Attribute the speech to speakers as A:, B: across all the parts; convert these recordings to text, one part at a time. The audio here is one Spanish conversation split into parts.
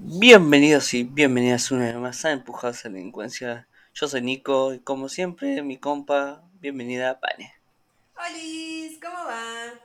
A: Bienvenidos y bienvenidas una vez más a Empujados a la Delincuencia. Yo soy Nico y como siempre mi compa, bienvenida a Pane.
B: Hola, ¿cómo va?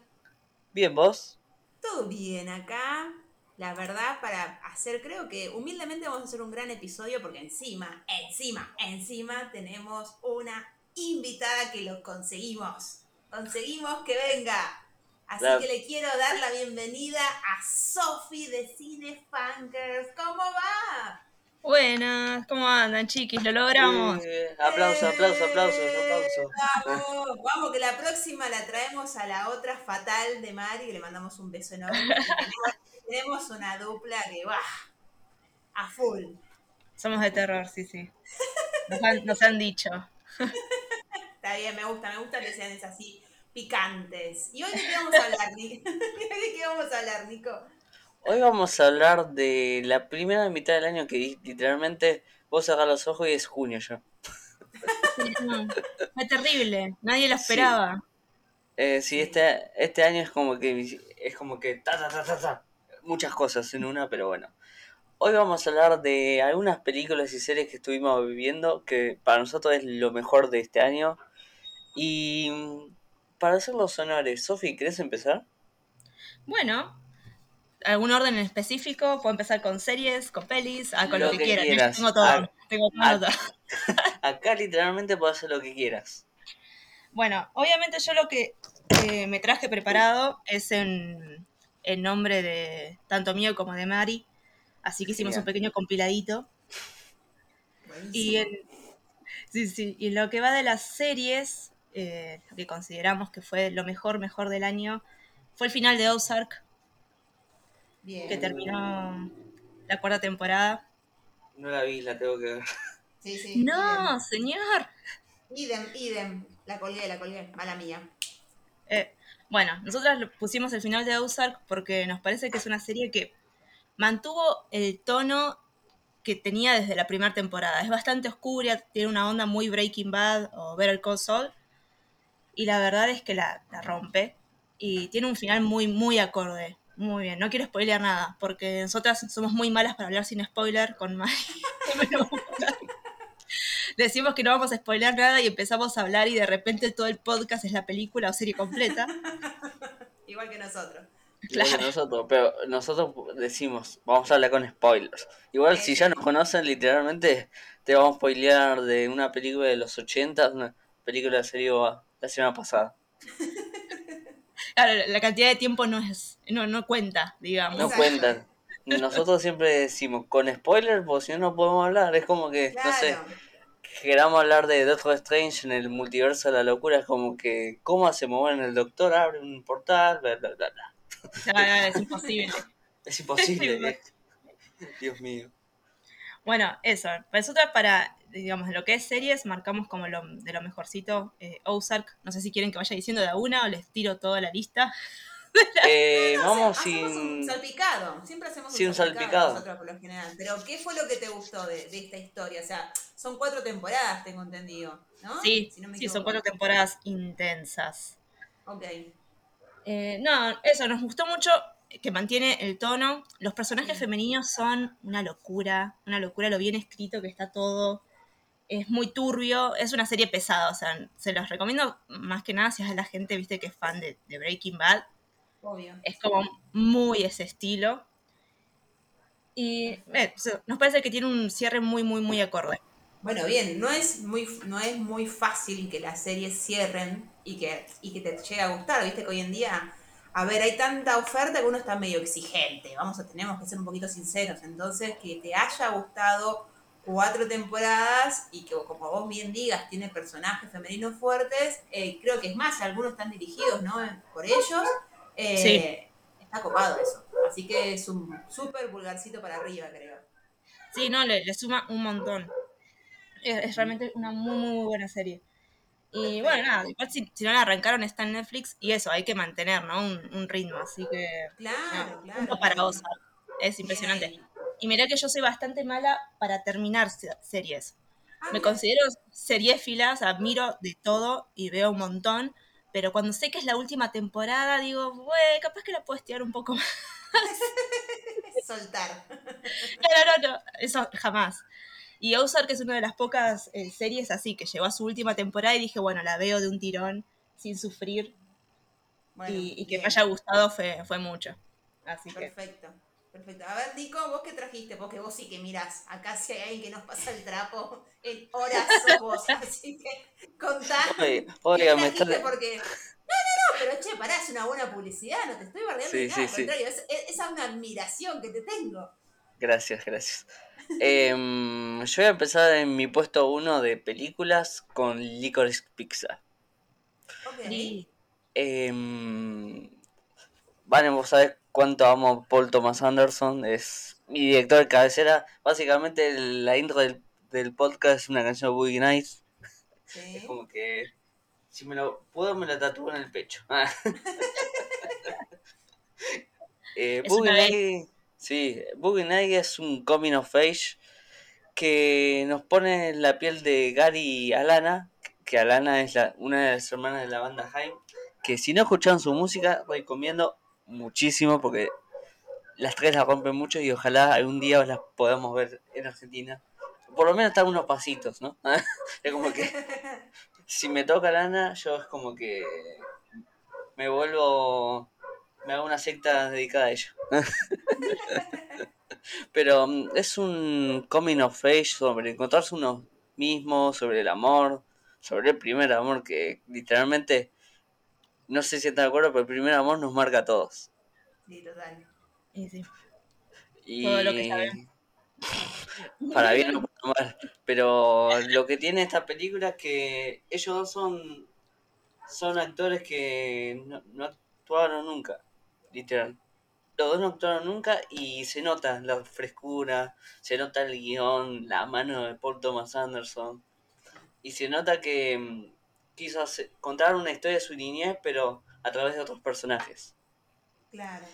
A: Bien, ¿vos?
B: Todo bien acá. La verdad, para hacer, creo que humildemente vamos a hacer un gran episodio porque encima, encima, encima tenemos una invitada que lo conseguimos. Conseguimos que venga. Así que le quiero dar la bienvenida a Sofi de Cine Funkers. ¿Cómo va?
C: Buenas, ¿cómo andan, chiquis? Lo logramos.
A: Eh, aplausos, aplausos, aplausos, aplausos.
B: Vamos, vamos, que la próxima la traemos a la otra fatal de Mari, que le mandamos un beso enorme. tenemos una dupla que va a full.
C: Somos de terror, sí, sí. Nos han, nos han dicho.
B: Está bien, me gusta, me gusta que sean así picantes. ¿Y hoy de qué vamos a hablar, Nico? ¿De qué vamos a hablar, Nico?
A: Hoy vamos a hablar de la primera mitad del año que literalmente vos cerrás los ojos y es junio ya.
C: Fue terrible, nadie lo esperaba.
A: Sí, eh, sí este, este año es como que es como que ta, ta, ta, ta, ta, muchas cosas en una, pero bueno. Hoy vamos a hablar de algunas películas y series que estuvimos viviendo, que para nosotros es lo mejor de este año. Y para hacer los honores, Sofi, ¿querés empezar?
C: Bueno, ¿algún orden en específico? Puedo empezar con series, con pelis, ah, con lo, que, quieras. Tengo todo. tengo todo.
A: Acá literalmente puedo hacer lo que quieras.
C: Bueno, obviamente yo lo que eh, me traje preparado es en, nombre de tanto mío como de Mari. Así que hicimos un pequeño compiladito. Y en, sí, sí, y lo que va de las series, eh, lo que consideramos que fue lo mejor, mejor del año, fue el final de Ozark, que terminó la cuarta temporada.
A: No la vi, la tengo que ver.
B: Sí, sí.
C: No, señor.
B: Idem, idem. La colgué, la colgué. Mala mía.
C: Bueno, nosotras pusimos el final de Ozark porque nos parece que es una serie que mantuvo el tono que tenía desde la primera temporada. Es bastante oscura, tiene una onda muy Breaking Bad o Better Call Saul. Y la verdad es que la, rompe. Y tiene un final muy, muy acorde. Muy bien, no quiero spoilear nada, porque nosotras somos muy malas para hablar sin spoiler con Decimos que no vamos a spoilear nada y empezamos a hablar y de repente todo el podcast es la película o serie completa.
B: Igual que nosotros.
A: Igual que nosotros, pero nosotros decimos, vamos a hablar con spoilers. Igual si ya nos conocen, literalmente te vamos a spoilear de una película de los 80, una película de serie la semana pasada.
C: Claro, la cantidad de tiempo no es, no, no cuenta, digamos.
A: No cuentan. Nosotros siempre decimos, con spoilers, pues si no, no podemos hablar. Es como que, no sé, queramos hablar de Doctor Strange en el multiverso de la locura. Es como que, ¿cómo hace mover en el doctor? Abre un portal, bla, bla, bla,
C: bla. es imposible.
A: es imposible. Dios mío.
C: Bueno, eso. Nosotros para digamos, lo que es series, marcamos como lo, de lo mejorcito eh, Ozark. No sé si quieren que vaya diciendo de una o les tiro toda la lista.
A: Eh, vamos sin.
B: Un salpicado. Siempre hacemos
A: un, salpicado,
B: nosotros por lo general. Pero, ¿qué fue lo que te gustó de, esta historia? O sea, son cuatro temporadas, tengo entendido. ¿no?
C: Sí, sí son cuatro temporadas intensas.
B: Ok.
C: Eh, no, eso, nos gustó mucho que mantiene el tono. Los personajes femeninos son una locura, una locura lo bien escrito que está todo es muy turbio, es una serie pesada, o sea, se los recomiendo más que nada si es a la gente, viste, que es fan de, Breaking Bad.
B: Obvio.
C: Es como muy ese estilo. Y eh, nos parece que tiene un cierre muy, muy, muy acorde.
B: Bueno, bien, no es muy, no es muy fácil que las series cierren y que, y que te llegue a gustar, viste que hoy en día, a ver, hay tanta oferta que uno está medio exigente, vamos a, tenemos que ser un poquito sinceros, entonces que te haya gustado cuatro temporadas y que, como vos bien digas, tiene personajes femeninos fuertes, eh, creo que es más, algunos están dirigidos ¿no? por ellos. Eh, sí. Está copado eso. Así que es un súper vulgarcito para arriba, creo.
C: Sí, no, le, suma un montón. Es, realmente una muy, muy buena serie. Y bueno, nada, igual si, no la arrancaron está en Netflix y eso, hay que mantener, ¿no? Un, ritmo, así que...
B: Claro, claro.
C: Para vos, Es impresionante.
B: Bien
C: Y mirá que yo soy bastante mala para terminar se- series.
B: Ah,
C: Me
B: mira.
C: considero seriéfila, o sea, miro de todo y veo un montón, pero cuando sé que es la última temporada, digo, güey, capaz que la puedo estirar un poco más.
B: Soltar.
C: No, no, no, eso jamás. Y Ozark es una de las pocas eh, series así que llegó a su última temporada y dije, bueno, la veo de un tirón, sin sufrir,
B: Bueno,
C: y, y que
B: bien.
C: me haya gustado fue, fue mucho. Así que,
B: Perfecto. A ver, Nico, ¿vos qué trajiste? Porque vos sí que mirás. Acá si hay alguien que nos pasa el trapo, en horas vos. Así que contá.
A: Oye,
B: ¿Qué
A: oiga, me
B: trajiste?
A: está...
B: Porque. No, no, no, pero che, pará, es una buena publicidad, no te estoy bardeando
A: Sí,
B: ni nada,
A: sí,
B: al
A: sí.
B: contrario, es, es, esa una admiración que te tengo.
A: Gracias, gracias. Em, yo voy a empezar en mi puesto uno de películas con Licorice Pizza.
B: Ok.
C: sí.
A: Em, Vale, vos sabés cuánto amo a Paul Thomas Anderson, es mi director de cabecera. Básicamente el- la intro del, del podcast es una canción de Boogie Nights. Es
B: Sí.
A: como que si me lo puedo me la tatúo en el pecho. eh,
C: Es
A: Boogie. Nights, sí, Boogie Nights es un coming of age que nos pone en la piel de Gary y Alana, que Alana es la, una de las hermanas de la banda Haim, que si no escucharon su música recomiendo muchísimo porque las tres la rompen mucho y ojalá algún día las podamos ver en Argentina. Por lo menos están unos pasitos, ¿no? es como que si me toca Alana, yo es como que me vuelvo, me hago una secta dedicada a ella. Pero mm, es un coming of age sobre encontrarse uno mismo, sobre el amor, sobre el primer amor que literalmente, no sé si están de acuerdo, pero el primer amor nos marca a todos.
B: Sí, total.
C: Y sí.
A: Y
C: Todo lo que sabemos.
A: para bien o para mal. Pero lo que tiene esta película es que ellos dos son, son actores que no, no actuaron nunca, literal. Los dos no actuaron nunca y se nota la frescura, se nota el guion, la mano de Paul Thomas Anderson. Y se nota que quiso hacer- contar una historia de su niñez, pero a través de otros personajes.
B: Claro.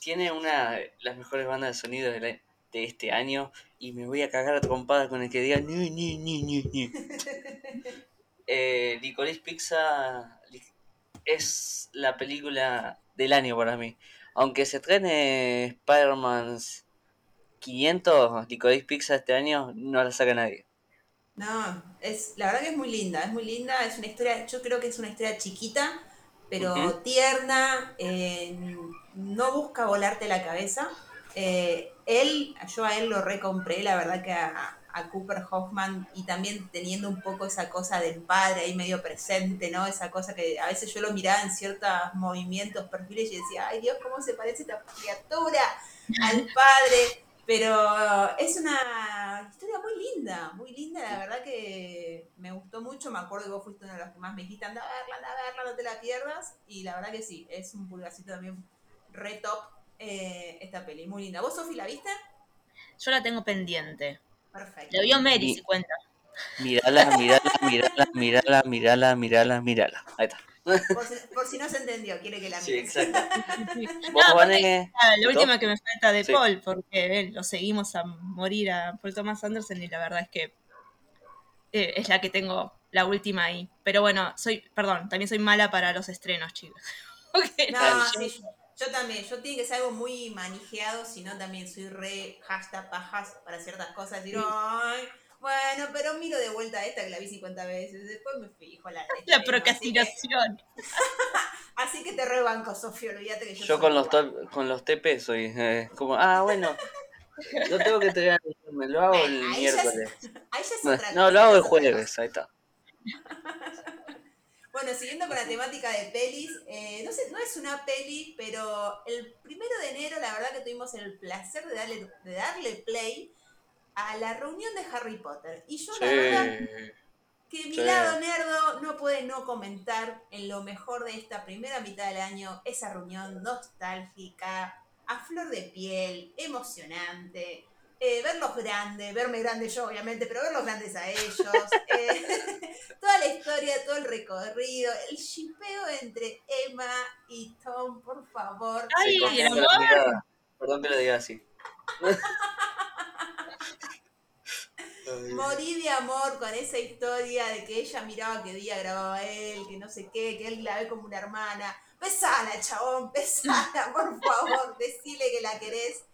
A: Tiene una de las mejores bandas de sonido de, la- de este año y me voy a cagar a trompada con el que diga ni ni ni ni ni. Eh, Licorice Pizza es la película del año para mí. Aunque se estrene Spider-Man 500, Licorice Pizza este año no la saca nadie.
B: No, es, la verdad que es muy linda, es muy linda, es una historia, yo creo que es una historia chiquita, pero tierna, eh, no busca volarte la cabeza. Eh, él, yo a él lo recompré, la verdad que a, a Cooper Hoffman, y también teniendo un poco esa cosa del padre ahí medio presente, ¿no? Esa cosa que a veces yo lo miraba en ciertos movimientos, perfiles, y decía, ay Dios, ¿cómo se parece esta criatura al padre? Pero es una historia muy linda, muy linda, la verdad que me gustó mucho, me acuerdo que vos fuiste uno de los que más me dijiste, anda a verla, anda a verla, no te la pierdas, y la verdad que sí, es un pulgarcito también re top eh, esta peli, muy linda. ¿Vos, Sofi, la viste?
C: Yo la tengo pendiente.
B: Perfecto.
C: La vio Mary, si cuenta.
A: Mírala, mírala, mírala, mírala, mírala, mírala, mírala. Ahí está.
B: Por si, por si no se entendió, quiere que la
A: Sí,
B: mires.
A: exacto. Vos,
C: la última que me falta de
A: Sí.
C: Paul, porque eh, lo seguimos a morir a Paul Thomas Anderson y la verdad es que eh, es la que tengo la última ahí. Pero bueno, soy, perdón, también soy mala para los estrenos, chicos.
B: No,
C: yo-
B: sí, yo, yo también, yo tiene que ser algo muy manijeado, si no también soy re hashtag pajas para ciertas cosas, decir,
C: Sí.
B: ay, bueno, pero miro de vuelta esta que la vi 50 veces, después me fijo la
C: La
B: estreno, así que-
C: procrastinación.
B: Así que te rebanco, Sofía, olvídate que yo
A: Yo con los, top- con los TP soy eh, como, ah, bueno, no tengo que entregar el viernes, lo hago el
B: Ahí ya es-
A: miércoles.
B: Ahí ya es
A: No,
B: otra
A: no, lo hago el jueves, ahí está.
B: Bueno, siguiendo con la temática de pelis, eh, no sé, no es una peli, pero el primero de enero la verdad que tuvimos el placer de darle, de darle play a la reunión de Harry Potter. Y yo la verdad
A: Sí.
B: que mi
A: Sí.
B: lado nerdo no puede no comentar en lo mejor de esta primera mitad del año, esa reunión nostálgica, a flor de piel, emocionante, eh, verlos grandes, verme grande yo obviamente, pero verlos grandes a ellos, eh, toda la historia, todo el recorrido, el shipeo entre Emma y Tom, por favor.
C: Ay, el amor.
A: Perdón que lo diga así.
B: Morí de amor con esa historia de que ella miraba que día grababa a él, que no sé qué, que él la ve como una hermana. Pesala, chabón, pesala, por favor, decile que la querés.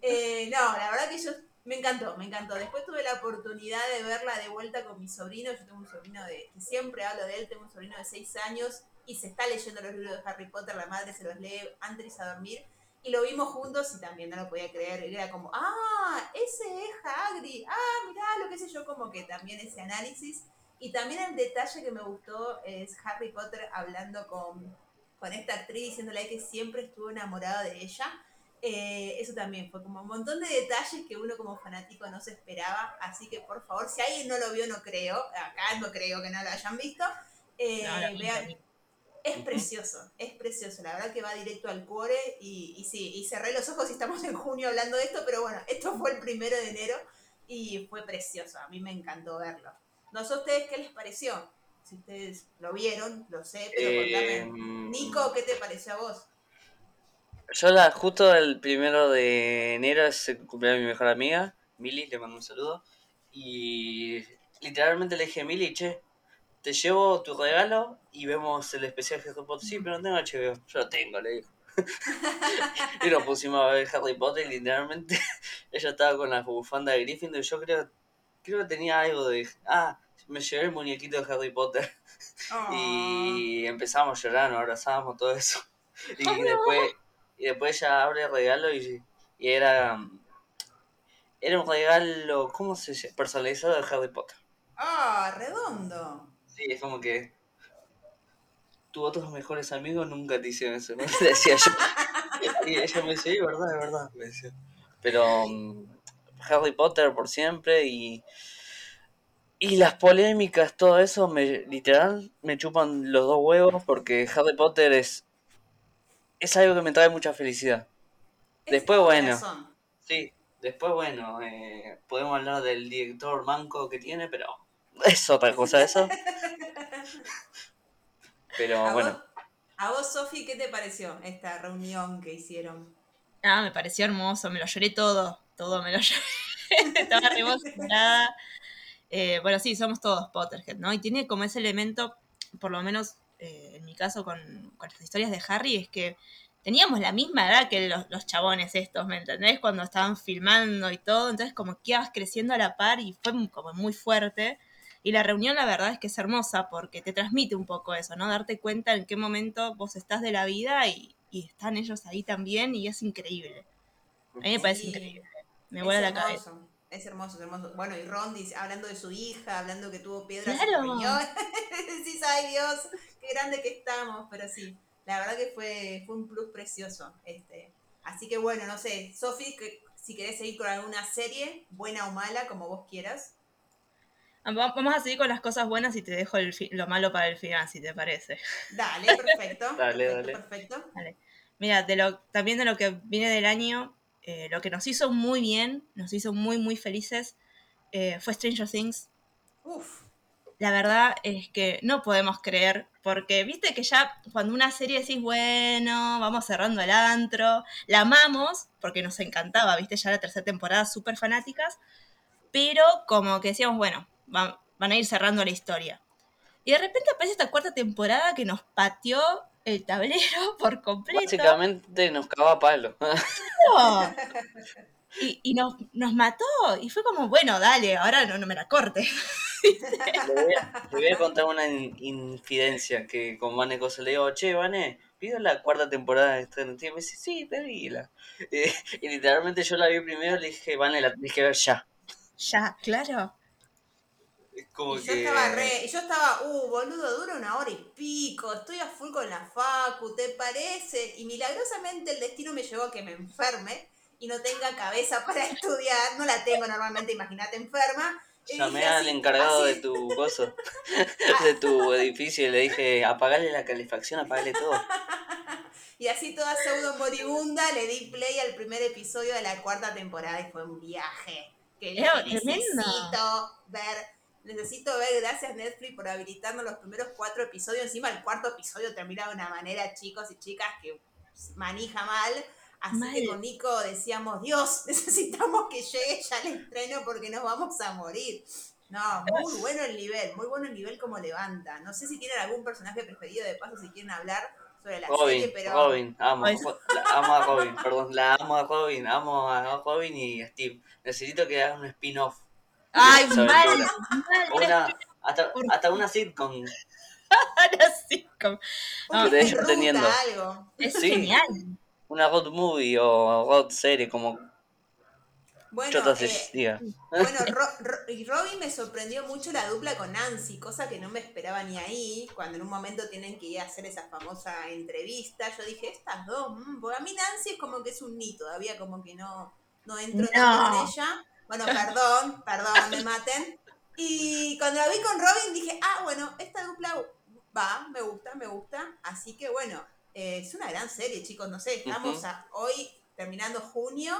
B: Eh, no, la verdad que yo me encantó, me encantó. Después tuve la oportunidad de verla de vuelta con mi sobrino. Yo tengo un sobrino de, que siempre hablo de él, tengo un sobrino de 6 años y se está leyendo los libros de Harry Potter, la madre se los lee antes de dormir. Y lo vimos juntos y también no lo podía creer. Y era como, ah, ese es Hagrid. Ah, mirá, lo que sé yo, como que también ese análisis. Y también el detalle que me gustó es Harry Potter hablando con, con esta actriz, diciéndole que siempre estuvo enamorado de ella. Eh, eso también fue como un montón de detalles que uno como fanático no se esperaba. Así que por favor, si alguien no lo vio, no creo. Acá no creo que no lo hayan visto. Eh, vean, es precioso, es precioso, la verdad que va directo al cuore y, y sí, y cerré los ojos y estamos en junio hablando de esto, pero bueno, esto fue el primero de enero y fue precioso, a mí me encantó verlo. No sé a ustedes qué les pareció, si ustedes lo vieron, lo sé, pero eh, Nico, ¿qué te pareció a vos?
A: Yo la, justo el primero de enero cumpleaños de mi mejor amiga, Mili, le mando un saludo, y literalmente le dije, Mili, che, te llevo tu regalo y vemos el especial de Harry Potter. Sí, pero no tengo HBO. Yo lo tengo, le digo. y nos pusimos a ver Harry Potter y literalmente ella estaba con la bufanda de Gryffindor y yo creo, creo que tenía algo de... Ah, me llevé el muñequito de Harry Potter. y empezamos a llorar, nos abrazábamos, todo eso. Y después, y después ella abre el regalo y, y era... Era un regalo, ¿cómo se llama? Personalizado de Harry Potter.
B: Ah, redondo.
A: Sí, es como que tus otros mejores amigos nunca te hicieron eso, ¿no? decía yo. Y ella me decía, sí, verdad, es verdad, me decía. Pero um, Harry Potter por siempre y y las polémicas, todo eso, me literal me chupan los dos huevos porque Harry Potter es es algo que me trae mucha felicidad. Después, bueno, sí, después, bueno, eh, podemos hablar del director manco que tiene, pero es otra cosa eso. Pero bueno.
B: ¿A vos, Sofi, qué te pareció esta reunión que hicieron?
C: Ah, me pareció hermoso, me lo lloré todo, todo me lo lloré. Estaba emocionada. Eh, bueno, sí, somos todos Potterhead, ¿no? Y tiene como ese elemento, por lo menos eh, en mi caso con, con, las historias de Harry, es que teníamos la misma edad que los, los, chabones estos, ¿me entendés? Cuando estaban filmando y todo, entonces como que ibas creciendo a la par y fue como muy fuerte. Y la reunión la verdad es que es hermosa porque te transmite un poco eso, ¿no? Darte cuenta en qué momento vos estás de la vida y, están ellos ahí también y es increíble. A mí me parece increíble. Me vuela la cabeza.
B: Es hermoso, es hermoso. Bueno, y Ron hablando de su hija, hablando que tuvo piedras claro. sí, ay Dios, qué grande que estamos, pero sí, la verdad que fue, fue un plus precioso. Este. Así que bueno, no sé, Sofi, si querés seguir con alguna serie, buena o mala, como vos quieras.
C: Vamos a seguir con las cosas buenas y te dejo lo malo para el final, si te parece.
B: Dale, perfecto. dale, perfecto,
C: dale. Mira, de lo, también de lo que viene del año, eh, lo que nos hizo muy bien, nos hizo muy, muy felices, eh, fue Stranger Things. Uf. La verdad es que no podemos creer, porque viste que ya cuando una serie decís, bueno, vamos cerrando el antro, la amamos, porque nos encantaba, viste, ya la tercera temporada, súper fanáticas, pero como que decíamos, bueno, van, a ir cerrando la historia. Y de repente aparece esta cuarta temporada que nos pateó el tablero por completo.
A: Básicamente nos cagó palo.
C: Y, y nos, nos, mató. Y fue como, bueno, dale, ahora no, no me la corte.
A: le, voy a, contar una infidencia que con Vane Cosa le digo, che, Vane, pido la cuarta temporada de Stranger Things. Me dice, sí, pedíla. Y, y, literalmente yo la vi primero le dije, Vane, la tenés que ver ya.
C: Ya, claro
B: y yo estaba re, y yo estaba, uh, boludo, dura una hora y pico, estoy a full con la facu, ¿te parece? Y milagrosamente el destino me llevó a que me enferme y no tenga cabeza para estudiar, no la tengo normalmente, imagínate enferma.
A: Llamé al encargado de tu gozo, de tu edificio y le dije, apagale la calefacción, apagale todo.
B: y así toda pseudo moribunda le di play al primer episodio de la cuarta temporada y fue un viaje que necesito ver necesito ver, gracias Netflix por habilitarnos los primeros cuatro episodios. Encima el cuarto episodio termina de una manera, chicos y chicas, que manija mal. Así que con Nico decíamos, Dios, necesitamos que llegue ya el estreno porque nos vamos a morir. No, muy bueno el nivel, muy bueno el nivel como levanta. No sé si tienen algún personaje preferido de paso, si quieren hablar sobre la
A: Robin,
B: serie, pero...
A: Robin, amo, la- amo a Robin, perdón, la amo a Robin, amo a Robin y a Steve. Necesito que hagan un spin-off.
C: Ay, mal.
A: Una, hasta, hasta una sitcom.
C: Una sitcom.
B: Un
A: de teniendo.
B: algo.
C: Es
A: Sí.
C: genial.
A: Una road movie o road serie, como
B: Bueno, eh. Bueno, Ro- Ro- y Robin me sorprendió mucho la dupla con Nancy, cosa que no me esperaba ni ahí, cuando en un momento tienen que ir a hacer esa famosa entrevista. Yo dije, estas dos, mm, porque a mí Nancy es como que es un ni, todavía como que no, no entro tanto
C: No.
B: con ella. Bueno, perdón, perdón, me maten. Y cuando la vi con Robin dije, ah, bueno, esta dupla va, me gusta, me gusta. Así que bueno, eh, es una gran serie, chicos, no sé, estamos a- hoy terminando junio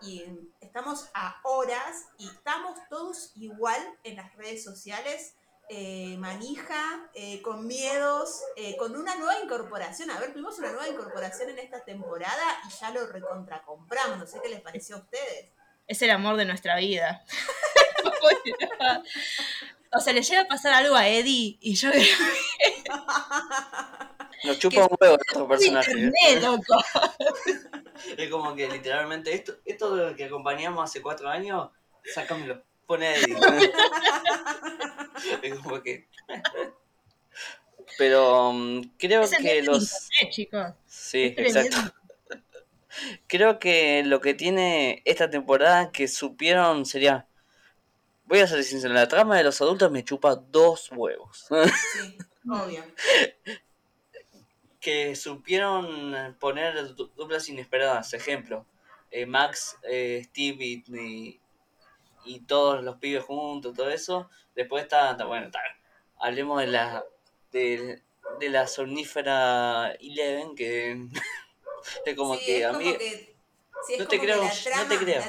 B: y estamos a horas y estamos todos igual en las redes sociales, eh, manija, eh, con miedos, con una nueva incorporación. A ver, tuvimos una nueva incorporación en esta temporada y ya lo recontracompramos. No sé qué les pareció a ustedes.
C: Es el amor de nuestra vida. o sea, le llega a pasar algo a Eddie y yo
A: Nos chupa un huevo el otro personaje. ¿eh?
C: internet, loco.
A: Es como que literalmente esto, esto de lo que acompañamos hace cuatro años, sácamelo, pone a Eddie. es como que. Pero mm, creo
C: Es el
A: que los.
C: internet, chicos.
A: Sí, exacto. Creo que lo que tiene esta temporada que supieron sería. Voy a ser sincero, la trama de los adultos me chupa dos huevos.
B: Sí, obvio.
A: que supieron poner du- duplas inesperadas. Ejemplo, eh, Max, eh, Steve y, y, y todos los pibes juntos, todo eso. Después está, está- bueno, está, hablemos de la de, de la somnífera Eleven, que es como
B: Sí,
A: que
B: es
A: a mí...
B: que- sí,
A: no te creo, no te creo.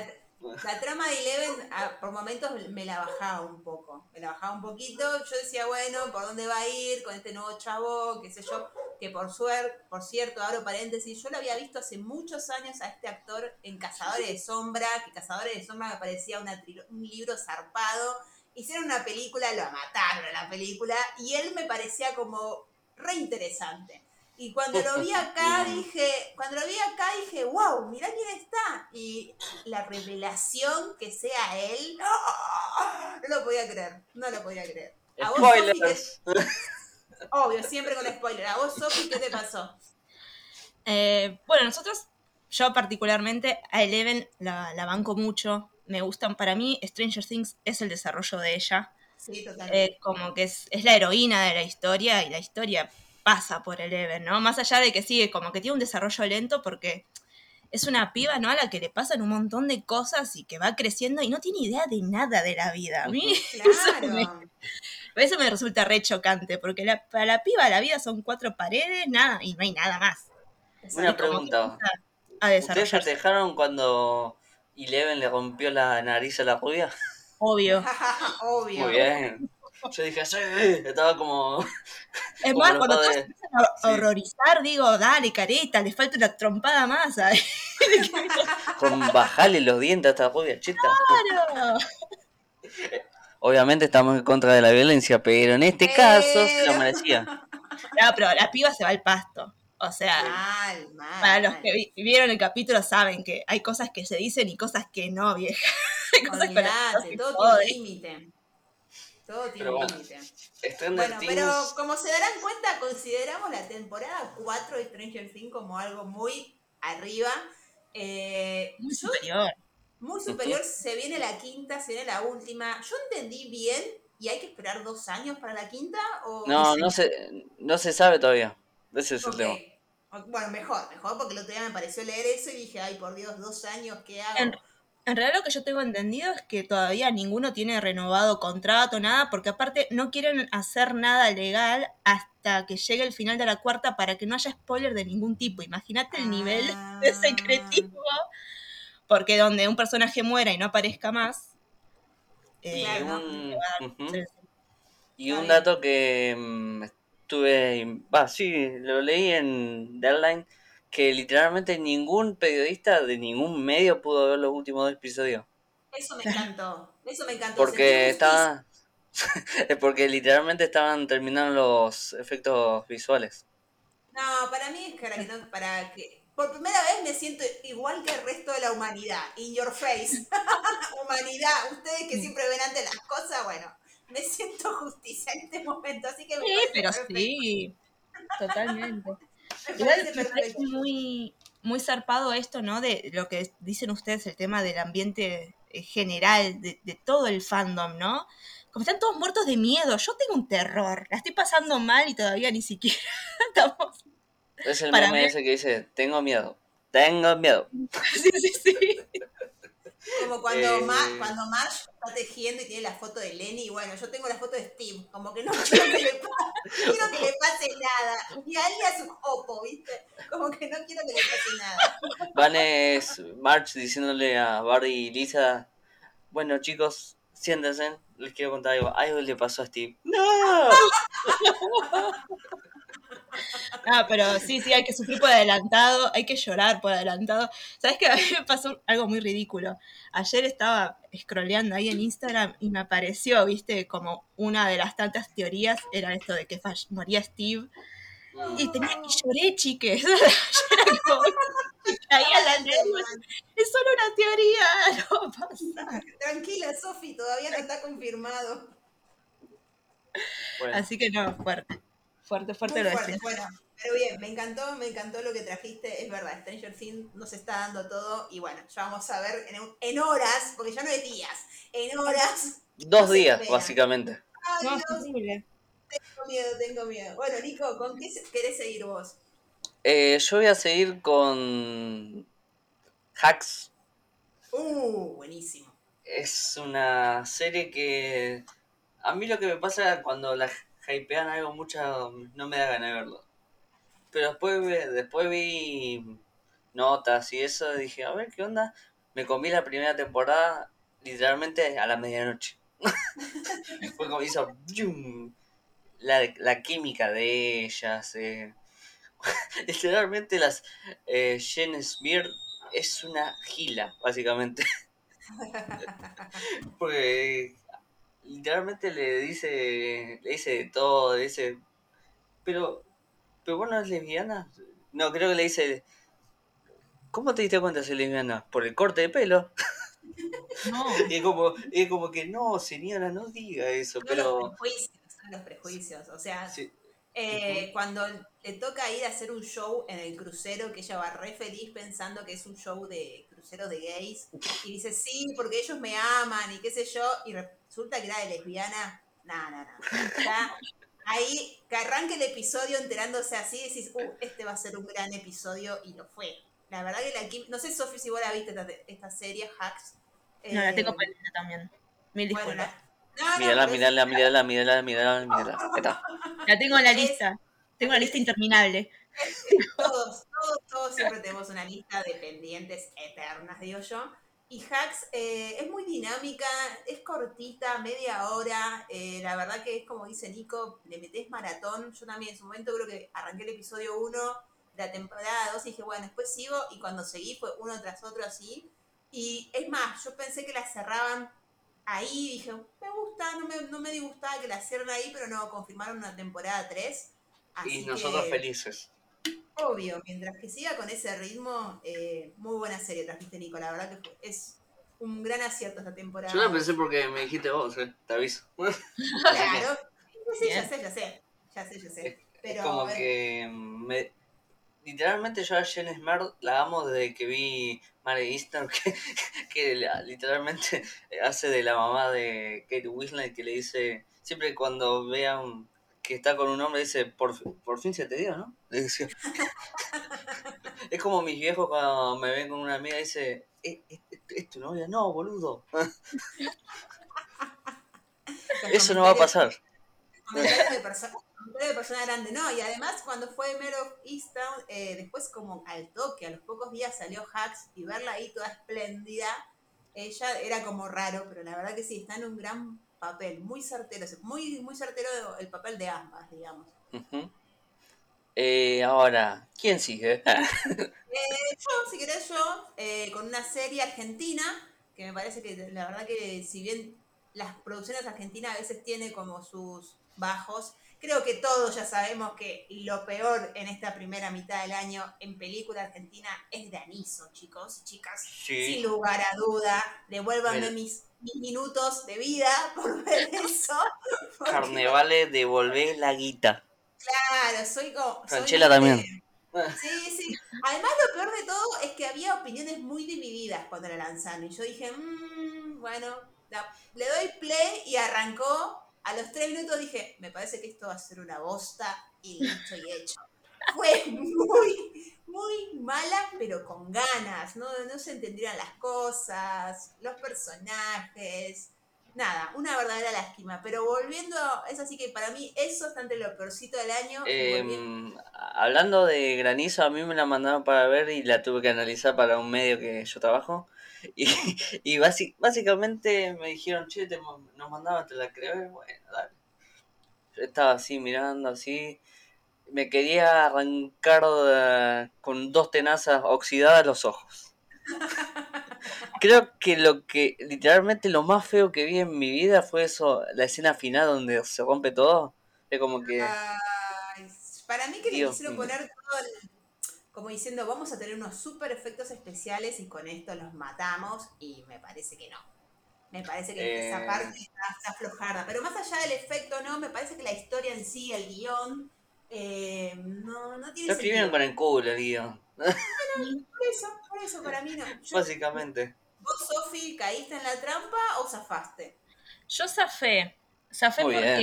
B: la- trama de Eleven, ah, por momentos me la bajaba un poco. Me la bajaba un poquito. Yo decía, bueno, ¿por dónde va a ir con este nuevo chavo? ¿Qué sé yo? Que por suerte, por cierto, abro paréntesis, yo lo había visto hace muchos años a este actor en Cazadores de Sombra, que Cazadores de Sombra me parecía una un libro zarpado. Hicieron una película, lo mataron a la película, y él me parecía como re interesante. Y cuando lo vi acá dije, cuando lo vi acá dije, wow, mirá quién está. Y la revelación que sea él, ¡no! No lo podía creer, no lo podía creer. A vos, Sofi, ¿qué-
A: Spoilers.
B: obvio, siempre con spoiler. A vos, Sofi, ¿qué te pasó?
C: Eh, bueno, nosotros, yo particularmente, a Eleven la, la banco mucho. Me gustan, para mí, Stranger Things es el desarrollo de ella.
B: Sí, totalmente.
C: Eh, como que es, es la heroína de la historia y la historia pasa por Eleven, ¿no? Más allá de que sigue como que tiene un desarrollo lento porque es una piba, ¿no? A la que le pasan un montón de cosas y que va creciendo y no tiene idea de nada de la vida. A mí eso me,
B: Claro.
C: eso me resulta re chocante porque la, para la piba la vida son cuatro paredes, nada, y no hay nada más.
A: Una pregunta.
C: A
A: ¿Ustedes
C: desarrollarse,
A: festejaron cuando Eleven le rompió la nariz a la rubia?
C: obvio.
B: Obvio.
A: Muy bien. Yo dije, sí, estaba como...
C: Es
A: Como
C: más, cuando todos empiezan a
A: Sí.
C: horrorizar, digo, dale, careta, le falta una trompada más.
A: con bajarle los dientes a esta rubia cheta.
C: Claro.
A: Obviamente estamos en contra de la violencia, pero en este caso se lo merecía.
C: No, pero la piba se va al pasto. O sea,
B: Mal, mal.
C: para los
B: mal.
C: que vi- vieron el capítulo saben que hay cosas que se dicen y cosas que no, vieja. Hay cosas con las que no
B: Olvídate,
C: se
B: todo tiene límite. Todo tiene
A: bueno.
B: límite. Bueno,
A: Things,
B: pero como se darán cuenta, consideramos la temporada 4 de Stranger Things como algo muy arriba. Eh,
C: Muy
B: yo-
C: superior.
B: muy superior, se viene la quinta, se viene la última. Yo entendí bien y hay que esperar dos años para la quinta o
A: no, no se, no se sabe todavía. Ese es el tema.
B: Bueno, mejor, mejor porque el otro día me pareció leer eso y dije, ay por Dios, dos años, ¿qué hago?
C: En, en realidad lo que yo tengo entendido es que todavía ninguno tiene renovado contrato, nada, porque aparte no quieren hacer nada legal hasta que llegue el final de la cuarta para que no haya spoiler de ningún tipo. Imagínate el nivel de
B: Ah.
C: secretismo, porque donde un personaje muera y no aparezca más. eh,
A: Y
B: Claro, no.
A: un, Y dato que mm, estuve, va, sí, lo leí en Deadline, que literalmente ningún periodista de ningún medio pudo ver los últimos dos episodios.
B: Eso me encantó. Eso me encantó.
A: Porque estaba. porque literalmente estaban terminando los efectos visuales.
B: No, para mí es para que, para que por primera vez me siento igual que el resto de la humanidad. In your face. humanidad, ustedes que siempre ven antes las cosas, bueno, me siento justicia en este momento, así que me
C: Sí, pero sí, totalmente. Igual me parece muy, muy zarpado esto, ¿no? De lo que dicen ustedes, el tema del ambiente eh, general, de, de todo el fandom, ¿no? Como están todos muertos de miedo, yo tengo un terror, la estoy pasando mal y todavía ni siquiera estamos
A: es el meme ese que dice, tengo miedo, tengo miedo.
C: Sí, sí, sí.
B: Como cuando, eh... cuando Marsh está tejiendo y tiene la foto de Lenny, y bueno, yo tengo la foto de Steve, como que no quiero que le, quiero que le pase nada. Y a él a su copo, ¿viste? Como que no quiero que le pase nada.
A: Van es March diciéndole a Barry y Lisa, bueno chicos, siéntense, les quiero contar algo. Algo le pasó a Steve. ¡No!
C: Ah, pero sí, sí, hay que sufrir por adelantado, hay que llorar por adelantado. ¿Sabes qué? A mí me pasó algo muy ridículo. Ayer estaba scrolleando ahí en Instagram y me apareció, viste, como una de las tantas teorías era esto de que moría Steve. Y tenía que lloré, chiques. Caía la Es solo una teoría, no pasa.
B: Tranquila, Sofi, todavía no está confirmado.
C: Así que no, fuerte. Fuerte, fuerte lo
B: fuerte, Bueno, pero bien, me encantó, me encantó lo que trajiste. Es verdad, Stranger Things nos está dando todo. Y bueno, ya vamos a ver en, en horas, porque ya no es días, en horas.
A: Dos días, básicamente.
B: Ay, no, Tengo miedo, tengo miedo. Bueno, Nico, ¿con qué querés seguir vos?
A: Eh, yo voy a seguir con Hacks.
B: Uh, buenísimo.
A: Es una serie que a mí lo que me pasa cuando la hypean algo mucho, no me da ganas de verlo. Pero después, después vi notas y eso, dije, a ver qué onda. Me comí la primera temporada literalmente a la medianoche. Fue como hizo la, la, química de ellas. Eh. literalmente las eh, Jen Smear es una gila, básicamente. Porque literalmente le dice, le dice todo, le dice, pero, pero bueno, es lesbiana. No, creo que le dice, ¿cómo te diste cuenta de ser lesbiana? Por el corte de pelo. No. y, es como, es como que no, señora, no diga eso, pero...
B: Los prejuicios, los prejuicios, o sea... Eh, cuando le toca ir a hacer un show en el crucero, que ella va re feliz pensando que es un show de crucero de gays, y dice, sí, porque ellos me aman y qué sé yo, y resulta que era de lesbiana. No, no. ahí, que arranque el episodio enterándose así, decís, uh, este va a ser un gran episodio, y lo fue. La verdad que la no sé, Sofi, si vos la viste esta, serie, Hacks.
C: No, la tengo eh, pendiente también. Mil disculpas.
A: No, mírala, mírala, mírala, mírala, mírala, mírala.
C: La tengo en la lista. Tengo una lista interminable.
B: Todos, todos, todos siempre tenemos una lista de pendientes eternas, digo yo. Y Hacks eh, es muy dinámica, es cortita, media hora. Eh, la verdad que es como dice Nico, le metes maratón. Yo también en su momento creo que arranqué el episodio 1 de la temporada 2 y dije, bueno, después sigo. Y cuando seguí fue uno tras otro así. Y es más, yo pensé que la cerraban ahí dije, me gusta, no me, no me disgustaba que la cierren ahí, pero no, confirmaron una temporada 3.
A: y nosotros felices.
B: Obvio, mientras que siga con ese ritmo, eh, muy buena serie trajiste, Nico. La verdad que es un gran acierto esta temporada.
A: Yo la pensé porque me dijiste vos, eh, te aviso.
B: claro. Sí, ya sé, ya sé. Ya sé, ya sé. Pero,
A: es como que me, literalmente yo a Jen Smart la amo desde que vi Mary Easton, que, que, literalmente hace de la mamá de Kate Winslet, que le dice, siempre cuando vean que está con un hombre, dice, por, por fin se te dio, ¿no? es como mis viejos cuando me ven con una amiga dice, ¿Es, es, tu novia? No, boludo. Eso no va a pasar
B: de persona grande, no, y además cuando fue Mare of Easttown, eh, después como al toque, a los pocos días salió Hacks y verla ahí toda espléndida, ella era como raro, pero la verdad que sí, está en un gran papel, muy certero, muy, muy certero el papel de ambas, digamos.
A: Eh, ahora, ¿quién sigue?
B: Eh, yo, si querés, yo, eh, con una serie argentina, que me parece que la verdad que si bien las producciones argentinas a veces tienen como sus bajos, creo que todos ya sabemos que lo peor en esta primera mitad del año en película argentina es granizo, chicos y chicas.
A: Sí.
B: Sin lugar a duda, devuélvanme mis, mis minutos de vida por ver eso. porque-
A: Carnevale, devolvé la guita.
B: Claro, soy como... soy
A: Franchella
B: muy
A: también.
B: Sí, sí. Además, lo peor de todo es que había opiniones muy divididas cuando la lanzaron. Y yo dije, "Mm, bueno, la- le doy play y arrancó. A los tres minutos dije, me parece que esto va a ser una bosta y dicho y hecho. Fue muy, muy mala, pero con ganas. No, no se entendieron las cosas, los personajes. Nada, una verdadera lástima. Pero volviendo, es así que para mí eso está entre lo peorcito del año.
A: Em, hablando de granizo, a mí me la mandaron para ver y la tuve que analizar para un medio que yo trabajo. Y, y basi- básicamente me dijeron, che, te, nos mandaban, te la creo. Y bueno, dale. Yo estaba así mirando, así. Me quería arrancar con dos tenazas oxidadas los ojos. Creo que lo que, literalmente lo más feo que vi en mi vida fue eso, la escena final donde se rompe todo. Es como que...
B: Ay, para mí que le quisieron poner todo el- como diciendo, vamos a tener unos super efectos especiales y con esto los matamos y me parece que no. Me parece que esa
A: Eh.
B: parte está, está flojada. Pero más allá del efecto, no, me parece que la historia en sí, el guion, eh, no, no tiene
A: Lo escribieron con el culo el guion.
B: Por eso, por eso, para mí no. Yo-
A: Básicamente.
B: ¿Vos, Sofi, caíste en la trampa o zafaste?
C: Yo zafé. Zafé
A: Muy
C: porque,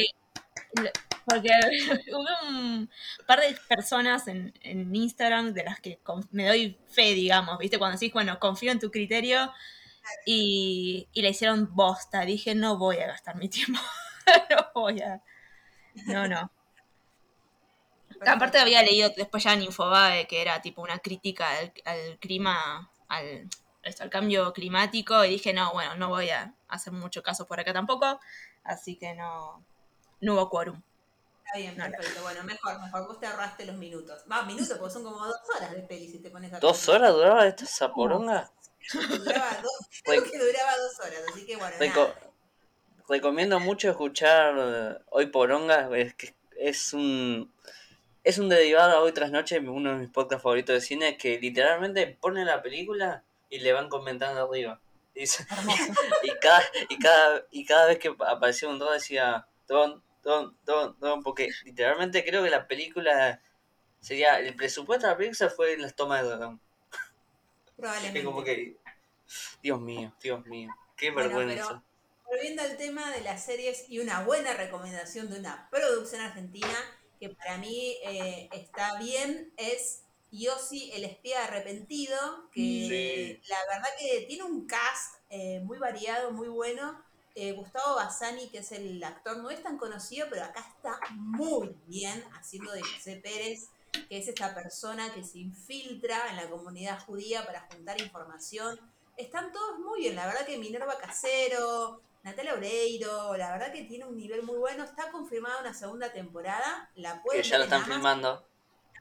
A: bien.
C: Porque hubo un par de personas en, en Instagram de las que me doy fe, digamos, ¿viste? Cuando decís, bueno, confío en tu criterio y, y la hicieron bosta. Dije, no voy a gastar mi tiempo. no voy a. No, no. Aparte había leído después ya en Infobae que era tipo una crítica al, al clima, al, al cambio climático y dije, no, bueno, no voy a hacer mucho caso por acá tampoco, así que no, no hubo quórum.
B: Está bien,
C: No,
B: perfecto. Bueno, mejor, mejor. Vos te ahorraste los minutos. Más minutos, porque son como dos horas de peli si te pones a
A: ¿Dos
B: pensar.
A: horas duraba esta zaporonga?
B: Duraba dos, creo que duraba dos horas, así que bueno,
A: Reco-
B: nada.
A: recomiendo mucho escuchar eh, Hoy Poronga, es que es un es un derivado a Hoy Tras Noche, uno de mis podcasts favoritos de cine, que literalmente pone la película y le van comentando arriba. Y, cada, y cada, y cada vez que aparecía un dron decía Don, Don, Don, Don, porque literalmente creo que la película sería, el presupuesto de la película fue en las tomas de dron.
B: Probablemente.
A: Es como que, Dios mío, Dios mío, qué
B: Bueno,
A: vergüenza.
B: pero volviendo al tema de las series y una buena recomendación de una producción argentina que para mí eh, está bien es Yossi, el espía arrepentido, que
A: Sí.
B: la verdad que tiene un cast eh, muy variado, muy bueno. Eh, Gustavo Bassani, que es el actor, no es tan conocido, pero acá está muy bien haciendo de José Pérez, que es esta persona que se infiltra en la comunidad judía para juntar información. Están todos muy bien, la verdad que Minerva Casero, Natalia Oreiro, la verdad que tiene un nivel muy bueno. Está confirmada una segunda temporada, la pueden
A: Que ya lo están filmando.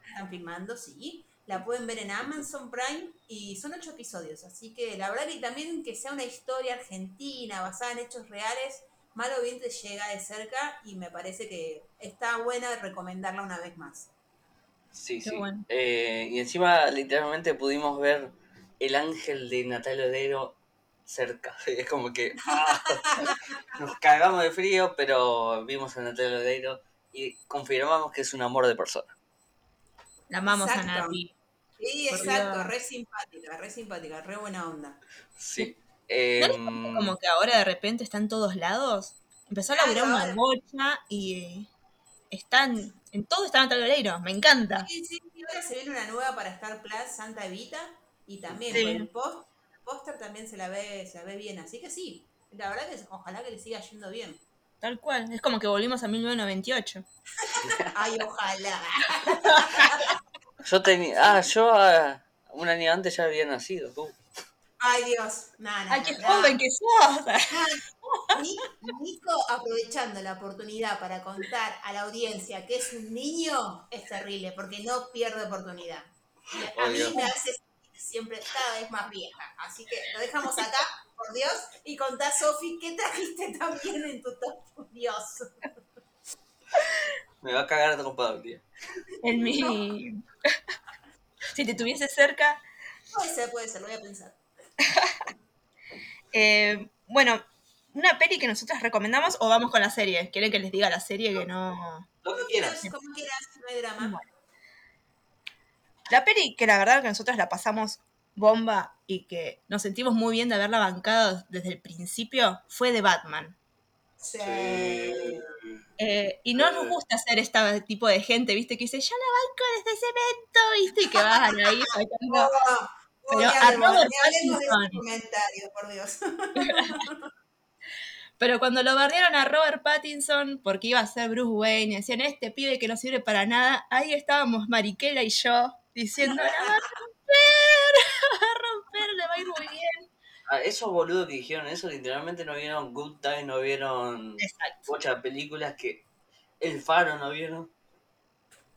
B: están filmando, sí. La pueden ver en Amazon Prime y son ocho episodios. Así que la verdad que también que sea una historia argentina basada en hechos reales, mal o bien te llega de cerca y me parece que está buena recomendarla una vez más.
A: Sí,
C: Qué
A: sí.
C: bueno.
A: Eh, y encima, literalmente pudimos ver el ángel de Natalia Oreiro cerca. Es como que ah, nos cagamos de frío, pero vimos a Natalia Oreiro y confirmamos que es un amor de persona.
C: La amamos a. Nati.
B: Sí, exacto, re simpática, re simpática, re buena onda.
A: Sí.
C: ¿No les
A: Em,
C: como que ahora de repente está en todos lados? Empezó a
B: Claro,
C: laburar una
B: ahora.
C: bocha y eh, están, en todo está Natalia Oreiro, me encanta.
B: Sí, sí, sí, ahora se viene una nueva para Star Plus, Santa Evita, y también
C: Sí.
B: por el post- póster también se la ve, se la ve bien, así que sí, la verdad que ojalá que le siga yendo bien.
C: Tal cual, es como que volvimos a 1998.
B: Ay, ojalá.
A: yo tenía. Ah, yo ah, un año antes ya había nacido, tú.
B: Ay, Dios. No,
C: ¡Ay, qué joven que sos!
B: Nico, aprovechando la oportunidad para contar a la audiencia que es un niño, es terrible, porque no pierde oportunidad. A mí me hace siempre cada vez más vieja. Así que lo dejamos acá, por Dios, y contá, Sofi, ¿qué trajiste también en tu top? Dios.
A: Me va a cagar trompada un día.
C: En mi... si te tuviese cerca...
B: Puede ser, puede ser, lo voy a pensar.
C: Eh, bueno, una peli que nosotros recomendamos o vamos con la serie. ¿Quieren que les diga la serie que
A: no...? Lo que quieras.
B: Como quieras, no hay drama.
C: La peli que la verdad que nosotros la pasamos bomba y que nos sentimos muy bien de haberla bancado desde el principio fue de Batman.
B: Sí.
C: Eh, y no nos gusta ser este tipo de gente, ¿viste? Que dice, yo la banco desde ese evento, ¿viste? Y que van ahí sacando...
B: Oh, Pero a Robert Pattinson... por Dios.
C: Pero cuando lo bardearon a Robert Pattinson porque iba a ser Bruce Wayne, y decían, este pibe que no sirve para nada, ahí estábamos Mariquela y yo diciendo, la va a romper, va a romper, le va a ir muy bien.
A: A esos boludos que dijeron eso, literalmente no vieron Good Time, no vieron muchas películas que El Faro no vieron.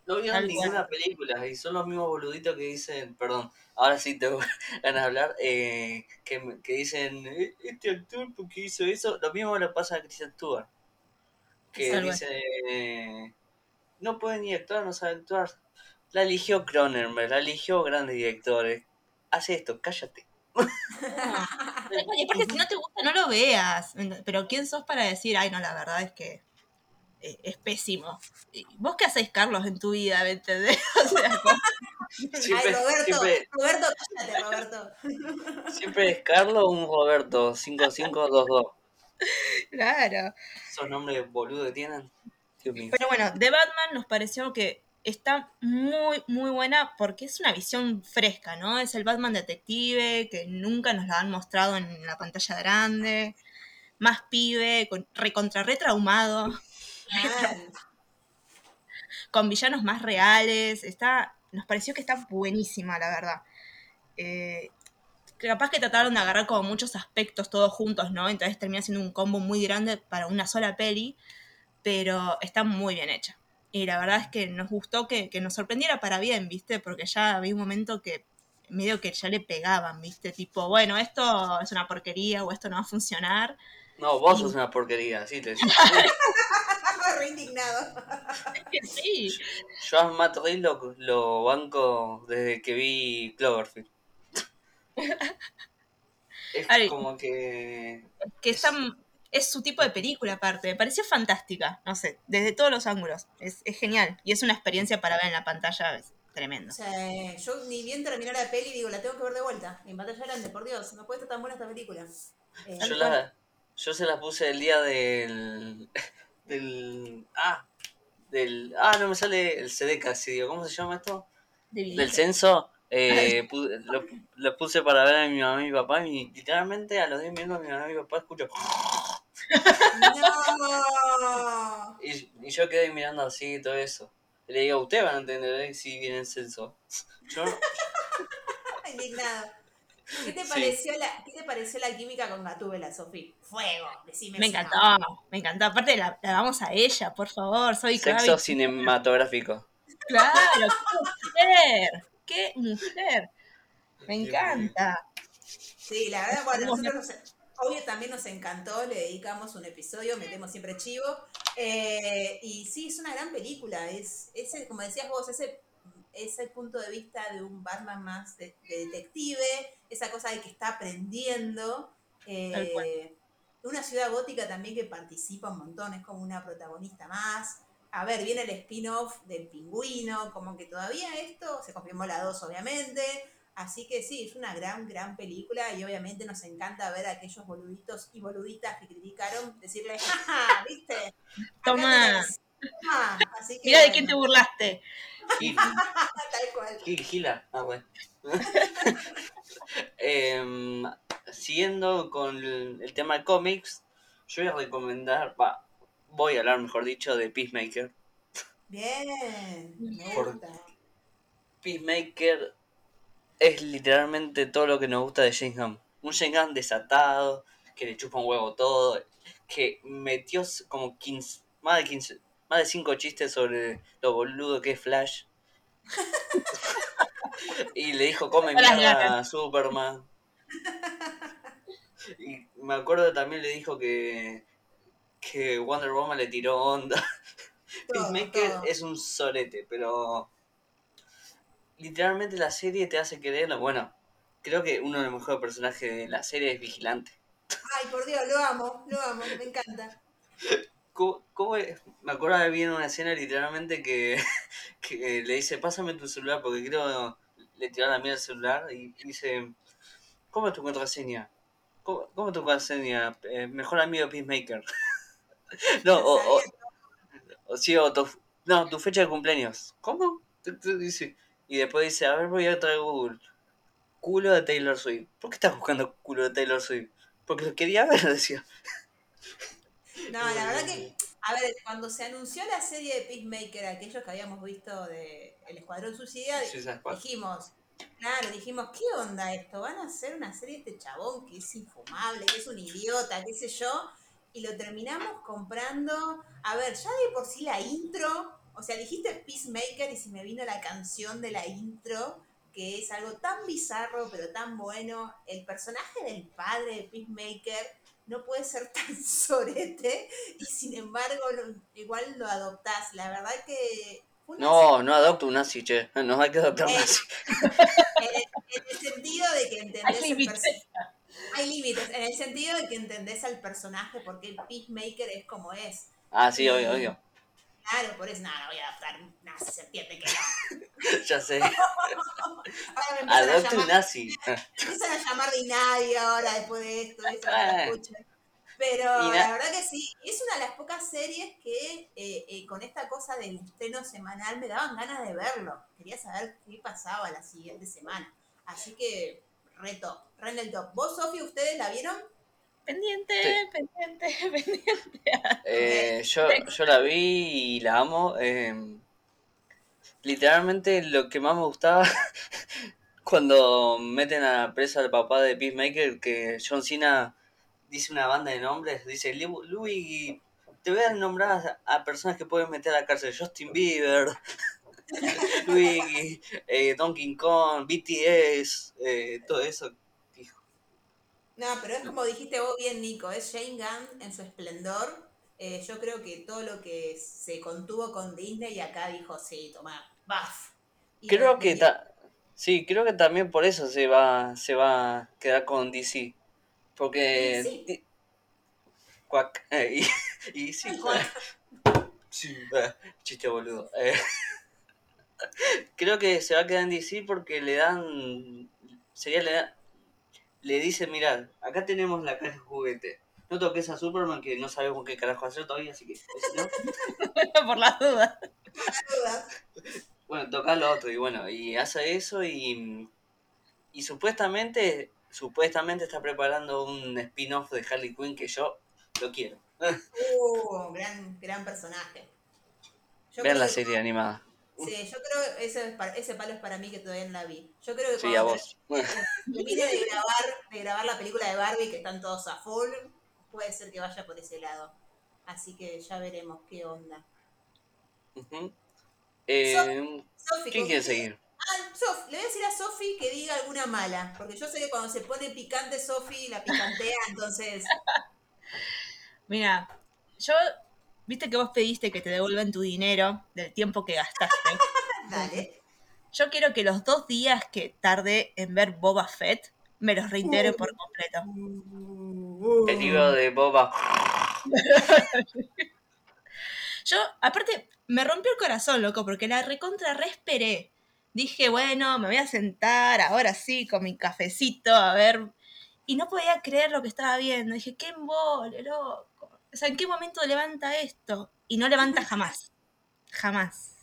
A: No vieron ninguna película y son los mismos boluditos que dicen, perdón, ahora sí tengo ganas de hablar, eh, que, que, dicen, eh, este actor, ¿por qué hizo eso? Lo mismo le pasa a Christian Stewart, que dice, no puede ni actuar, no sabe actuar. La eligió Cronenberg, la eligió grandes directores. Hace esto, cállate.
C: Oye, porque si no te gusta, no lo veas. Pero ¿quién sos para decir, ay, no, la verdad es que eh, es pésimo? ¿Vos qué hacéis, Carlos, en tu vida, me entendés?
B: ay, Roberto, Roberto, cállate, Roberto.
A: Siempre es Carlos o un Roberto, 5522.
C: Claro.
A: Esos nombres boludos que tienen.
C: Pero bueno, de Batman nos pareció que está muy, muy buena porque es una visión fresca, ¿no? Es el Batman detective que nunca nos la han mostrado en la pantalla grande, más pibe, con, recontra retraumado, con villanos más reales, está, nos pareció que está buenísima, la verdad. Eh, capaz que trataron de agarrar como muchos aspectos todos juntos, ¿no? Entonces termina siendo un combo muy grande para una sola peli, pero está muy bien hecha. Y la verdad es que nos gustó que, nos sorprendiera para bien, ¿viste? Porque ya había un momento que medio que ya le pegaban, ¿viste? Tipo, bueno, esto es una porquería o esto no va a funcionar.
A: No, vos sos una porquería, sí, te.
B: Re indignado.
C: sí.
A: Yo a Matt Reeves lo, banco desde que vi Cloverfield. es como que...
C: Que están es su tipo de película aparte. Me pareció fantástica, no sé, desde todos los ángulos. Es, genial. Y es una experiencia para ver en la pantalla, es tremendo.
B: yo ni bien terminé la peli digo, la tengo que ver de vuelta. En pantalla grande, por Dios, no puede estar tan buena esta película.
A: Eh, yo, la, yo se la puse el día del. del. Ah, del. Ah, no me sale el CD casi, digo, ¿cómo se llama esto? del censo. Eh, lo, puse para ver a mi mamá y mi papá y literalmente a los 10 minutos mi mamá y mi papá escucho
B: ¡No!
A: Y, yo quedé mirando así y todo eso. le digo, ustedes van a entender ¿eh? si viene el censo. Yo
B: Indignado. ¿Qué te, pareció la, ¿Qué te pareció la química con Gatúbela, Sofía? Fuego, decime.
C: Me encantó, me encantó. Aparte, la, la, vamos a ella, por favor. Soy
A: Sexo cinematográfico.
C: Claro, qué mujer. Qué mujer. Me encanta.
B: Sí, la verdad, bueno, nosotros nos, obvio también nos encantó, le dedicamos un episodio, metemos siempre chivo. Eh, y sí, es una gran película. Es, ese, como decías vos, ese, ese punto de vista de un Batman más de, detective, esa cosa de que está aprendiendo. Eh, una ciudad gótica también que participa un montón, es como una protagonista más. A ver, viene el spin-off del pingüino, como que todavía esto, se confirmó la 2 obviamente, Así que sí, es una gran, gran película y obviamente nos encanta ver a aquellos boluditos y boluditas que criticaron, decirle, jaja, ¿viste?
C: Toma. Mira de quién te burlaste.
B: Tal cual.
A: Gil, Gila. Ah, bueno. Em, siguiendo con el, tema de cómics, yo voy a recomendar, va, voy a hablar, mejor dicho, de Peacemaker.
B: Bien.
A: Peacemaker es literalmente todo lo que nos gusta de James Gunn. Un James Gunn desatado, que le chupa un huevo todo, que metió como 15, más de 15, más de 5 chistes sobre lo boludo que es Flash. y le dijo, come mierda a Superman. Y me acuerdo también le dijo que, que Wonder Woman le tiró onda. Peacemaker es un solete, pero literalmente la serie te hace creerlo. Bueno, creo que uno de los mejores personajes de la serie es Vigilante.
B: Ay, por Dios, lo amo, lo amo, me encanta.
A: ¿Cómo, Me acuerdo de ver una escena literalmente que, que, le dice, pásame tu celular porque creo le tiró la mierda el celular y dice, ¿cómo es tu contraseña? ¿Cómo, cómo es tu contraseña? Eh, mejor amigo Peacemaker. no, o, o, sí, o tu, no, tu fecha de cumpleaños. ¿Cómo? Y después dice, a ver, voy a traer Google. Culo de Taylor Swift. ¿Por qué estás buscando culo de Taylor Swift? Porque lo quería ver, decía.
B: No, la verdad que, a ver, cuando se anunció la serie de Peacemaker, aquellos que habíamos visto de El Escuadrón Suicida, dijimos, claro, dijimos, ¿qué onda esto? ¿Van a hacer una serie de este chabón que es infumable, que es un idiota, qué sé yo? Y lo terminamos comprando. A ver, ya de por sí la intro, o sea, dijiste Peacemaker y si me vino la canción de la intro, que es algo tan bizarro pero tan bueno. El personaje del padre de Peacemaker no puede ser tan sorete y sin embargo igual lo adoptás. La verdad que...
A: No, no adopto un nazi, che. No hay que adoptar un nazi.
B: En, el sentido de que entendés... Hay límites. Hay límites. En el sentido de que entendés al personaje porque el Peacemaker es como es.
A: Ah, sí, obvio, obvio.
B: Claro, por eso, nada, no voy a adoptar un nazi, se entiende que
A: no. ya sé. Adopte un nazi.
B: Empiezan a llamar de nadie ahora después de esto, eso, ah. Pero la verdad que sí, es una de las pocas series que eh, eh, con esta cosa del estreno semanal me daban ganas de verlo. Quería saber qué pasaba la siguiente semana. Así que, reto, re en el top. ¿Vos, Sofía, ustedes la vieron?
C: Pendiente, pendiente, pendiente.
A: Eh, yo, yo la vi y la amo. Em, literalmente lo que más me gustaba cuando meten a la presa al papá de Peacemaker, que John Cena dice una banda de nombres, dice, Louis, te voy a nombrar a personas que pueden meter a la cárcel, Justin Bieber, Luigi, eh, Donkey Kong, BTS, eh, todo eso
B: no, pero es como dijiste vos bien, Nico, es Shane Gunn en su esplendor. Eh, yo creo que todo lo que se contuvo con Disney y acá dijo, sí, toma, buff.
A: creo que sí, creo que también por eso se va, se va a quedar con DC. Porque sí. Eh, y, sí, sí eh, chiste boludo. creo que se va a quedar en DC porque le dan sería le dan le dice, mirad, acá tenemos la caja de juguete. No toques a Superman que no sabemos qué carajo hacer todavía, así que...
C: Por las dudas.
A: bueno, toca lo otro y bueno, y hace eso y... Y supuestamente, supuestamente está preparando un spin-off de Harley Quinn que yo lo quiero.
B: uh, gran, gran personaje.
A: Vean la serie animada.
B: Sí, yo creo que ese, ese palo es para mí que todavía no la vi. Yo creo que
A: sí, a vos.
B: termine de grabar, de grabar la película de Barbie, que están todos a full, puede ser que vaya por ese lado. Así que ya veremos qué onda.
A: eh, ¿Quién quiere seguir?
B: Ah, Sof, le voy a decir a Sofi que diga alguna mala, porque yo sé que cuando se pone picante Sofi la picantea, entonces...
C: Mira, yo Viste que vos pediste que te devuelvan tu dinero del tiempo que gastaste.
B: Dale.
C: Yo quiero que los dos días que tardé en ver Boba Fett me los reintegren por completo.
A: El libro de Boba.
C: Yo, aparte, me rompió el corazón, loco, porque la recontra re Dije, bueno, me voy a sentar ahora sí con mi cafecito a ver. Y no podía creer lo que estaba viendo. Dije, qué embole, loco. O sea, ¿en qué momento levanta esto? Y no levanta jamás. Jamás.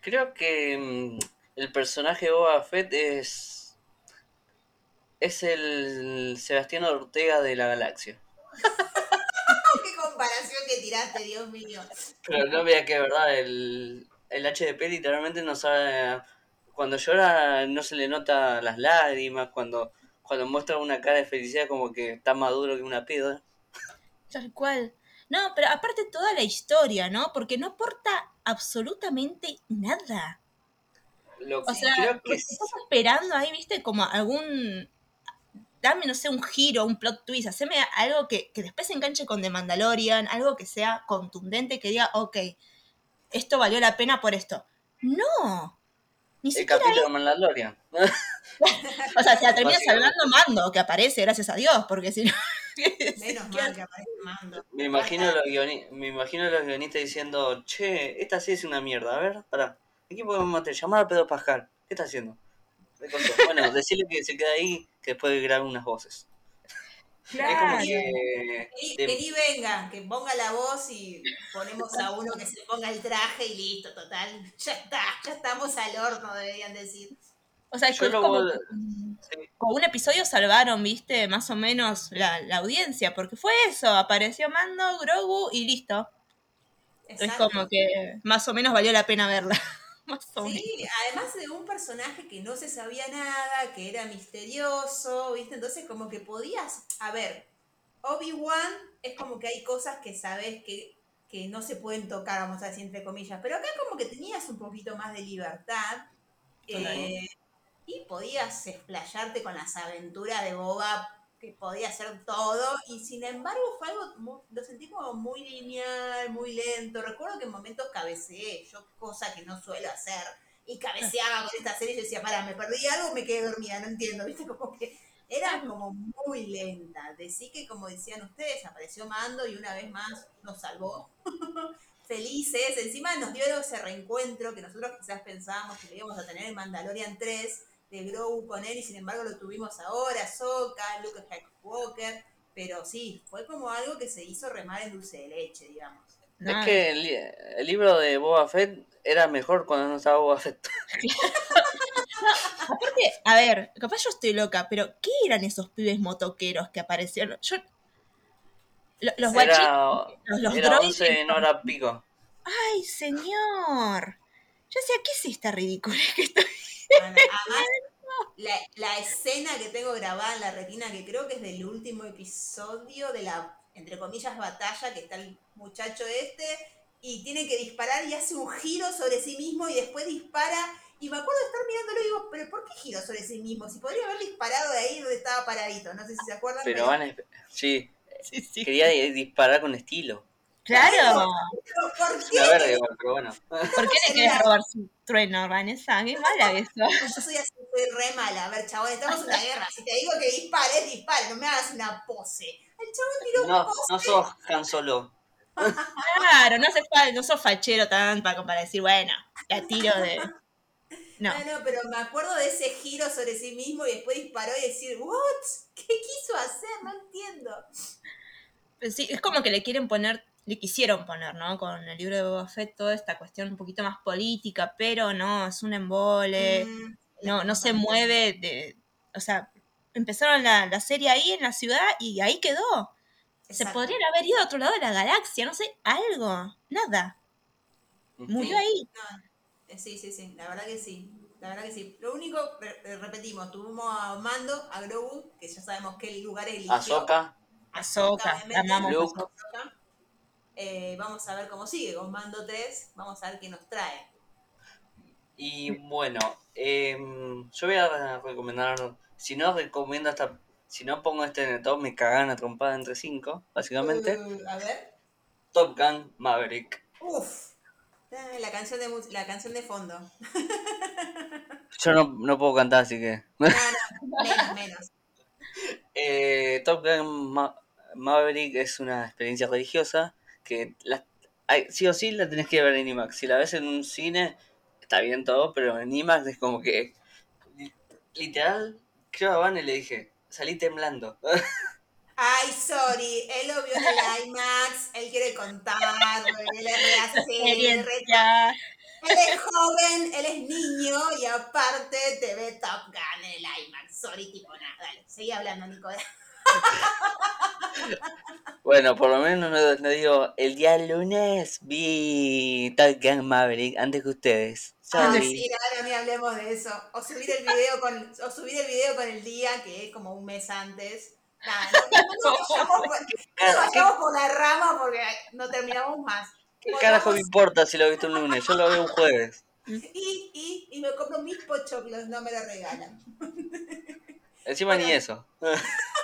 A: Creo que mm, el personaje de Boba Fett es. Es el Sebastián Ortega de la galaxia.
B: ¡Qué comparación que tiraste, Dios mío!
A: Pero no vea que, verdad, el, el HDP literalmente no sabe. Cuando llora no se le nota las lágrimas, cuando cuando muestra una cara de felicidad como que está maduro que una piedra.
C: Tal cual. No, pero aparte toda la historia, ¿no? Porque no aporta absolutamente nada.
A: Lo
C: O sea,
A: creo que
C: estás esperando ahí, viste, como algún. Dame, no sé, un giro, un plot twist. Haceme algo que, que después se enganche con The Mandalorian, algo que sea contundente, que diga, ok, esto valió la pena por esto. No. Ni
A: el capítulo de Mandalorian.
C: O sea, se la termina salvando Mando, que aparece, gracias a Dios, porque si no.
B: Menos mal que aparece Mando.
A: Me imagino, los me imagino los guionistas diciendo, che, esta sí es una mierda, a ver, pará, aquí podemos matar, llamar a Pedro Pascal, ¿qué está haciendo? Bueno, decirle que se queda ahí, que después grabe unas voces. Es como
C: Claro.
A: que...
B: Vení,
A: de-
B: vení, venga, que ponga la voz y ponemos a uno que se ponga el traje y listo, total. Ya está, ya estamos al horno, deberían decir.
C: O sea,
A: Yo
C: es
A: lo
C: como,
A: voy-
C: que con un episodio salvaron, viste, más o menos la, la audiencia, porque fue eso, apareció Mando, Grogu y listo. Es como que más o menos valió la pena verla. más o menos.
B: Sí, además de un personaje que no se sabía nada, que era misterioso, ¿viste? Entonces como que podías, a ver, Obi-Wan es como que hay cosas que sabes que, que no se pueden tocar, vamos a decir entre comillas, pero acá como que tenías un poquito más de libertad eh, podías explayarte con las aventuras de Boba, que podía hacer todo, y sin embargo fue algo, lo sentí como muy lineal, muy lento. Recuerdo que en momentos cabeceé, yo cosa que no suelo hacer, y cabeceaba con esta serie yo decía, para, me perdí algo, me quedé dormida, no entiendo, viste, como que era como muy lenta. Decí que, como decían ustedes, apareció Mando y una vez más nos salvó. Felices, encima nos dio ese reencuentro que nosotros quizás pensábamos que lo íbamos a tener en Mandalorian 3 de Grogu con él y sin embargo lo tuvimos ahora, Soka, Luke Skywalker, pero sí, fue como algo que se hizo remar en dulce de leche, digamos.
A: Es que el, li- el libro de Boba Fett era mejor cuando no estaba Boba Fett.
C: Aparte, a ver, capaz yo estoy loca, pero ¿qué eran esos pibes motoqueros que aparecieron? Yo. lo- Los guachitos.
A: Era,
C: los- los
A: era
C: droides
A: 11 en hora pico.
C: ¡Ay, señor! Yo decía, ¿qué es esta ridícula que estoy?
B: Bueno, además, la, la escena que tengo grabada en la retina, que creo que es del último episodio de la, entre comillas, batalla, que está el muchacho este, y tiene que disparar y hace un giro sobre sí mismo y después dispara. Y me acuerdo de estar mirándolo y digo, ¿pero por qué giro sobre sí mismo? Si podría haber disparado de ahí donde estaba paradito. No sé si se acuerdan.
A: Pero van a... Sí,
C: Sí, sí.
A: quería di- disparar con estilo.
C: Claro.
B: pero ¿por qué?
A: verga igual, pero bueno.
C: ¿Por qué le querés robar su trueno, Vanessa? Qué mala eso.
B: Yo soy así, soy re mala. A ver, chabón, estamos en una guerra. Si te digo que dispares, dispare. No me hagas una pose. El chabón tiró un
A: No,
B: pose.
A: no sos Han Solo.
C: Claro, no, hace fal- no sos fachero tan para, para decir, bueno, la tiro de. No.
B: No, no, pero me acuerdo de ese giro sobre sí mismo y después disparó y decir, ¿what? ¿Qué quiso hacer? No entiendo.
C: Pues Sí, es como que le quieren poner, le quisieron poner, ¿no? Con el libro de Boba Fett toda esta cuestión un poquito más política, pero no, es un embole,
B: Mm,
C: no, no se mueve de. O sea, empezaron la, la serie ahí en la ciudad y ahí quedó. Se podrían haber ido a otro lado de la galaxia, no sé, algo, nada. Murió ahí.
B: Eh, Sí, sí, sí, la verdad que sí. La verdad que sí. Lo único, re- re- repetimos, tuvimos a Mando, a Grogu, que ya sabemos qué lugares eligió.
A: Ahsoka.
C: Ahsoka,
B: obviamente.
C: la amamos.
A: Luke.
B: Ahsoka. Eh, vamos a ver cómo sigue con Mando 3. Vamos a ver qué nos trae.
A: Y bueno, em, yo voy a recomendar, si no recomiendo esta, si no pongo este en el top, me cagan a trompada entre cinco, básicamente.
B: Uh, a ver.
A: Top Gun Maverick.
B: Uf. Eh, La canción de, la canción de fondo.
A: Yo no, no puedo cantar, así que...
B: No, no, menos, menos.
A: Eh, Top Gun Ma- Maverick es una experiencia religiosa que la, hay- sí o sí la tenés que ver en IMAX. Si la ves en un cine, está bien todo, pero en IMAX es como que... li- Literal, creo a Van y le dije, salí temblando.
B: Ay, sorry, él lo vio en el IMAX, él quiere contar, él es re así, re-
C: Experiencia.
B: él es joven, él es niño y aparte te ve Top Gun en el IMAX. Sorry, tipo nada, dale, seguí hablando, Nico.
A: Bueno, por lo menos no, no digo, el día lunes vi Top Gun Maverick antes que ustedes.
B: Ah, sí, no, ni hablemos de eso. O subir el video con, o subir el video con el día, que es como un mes antes. Nada, no, no, vayamos, por, no vayamos por la rama porque no terminamos más.
A: ¿Qué carajo me importa si lo viste un lunes? Yo lo veo un jueves.
B: y, y, y me compro mis pochoclos, no me lo regalan.
A: Encima ni
B: Bueno.
A: eso.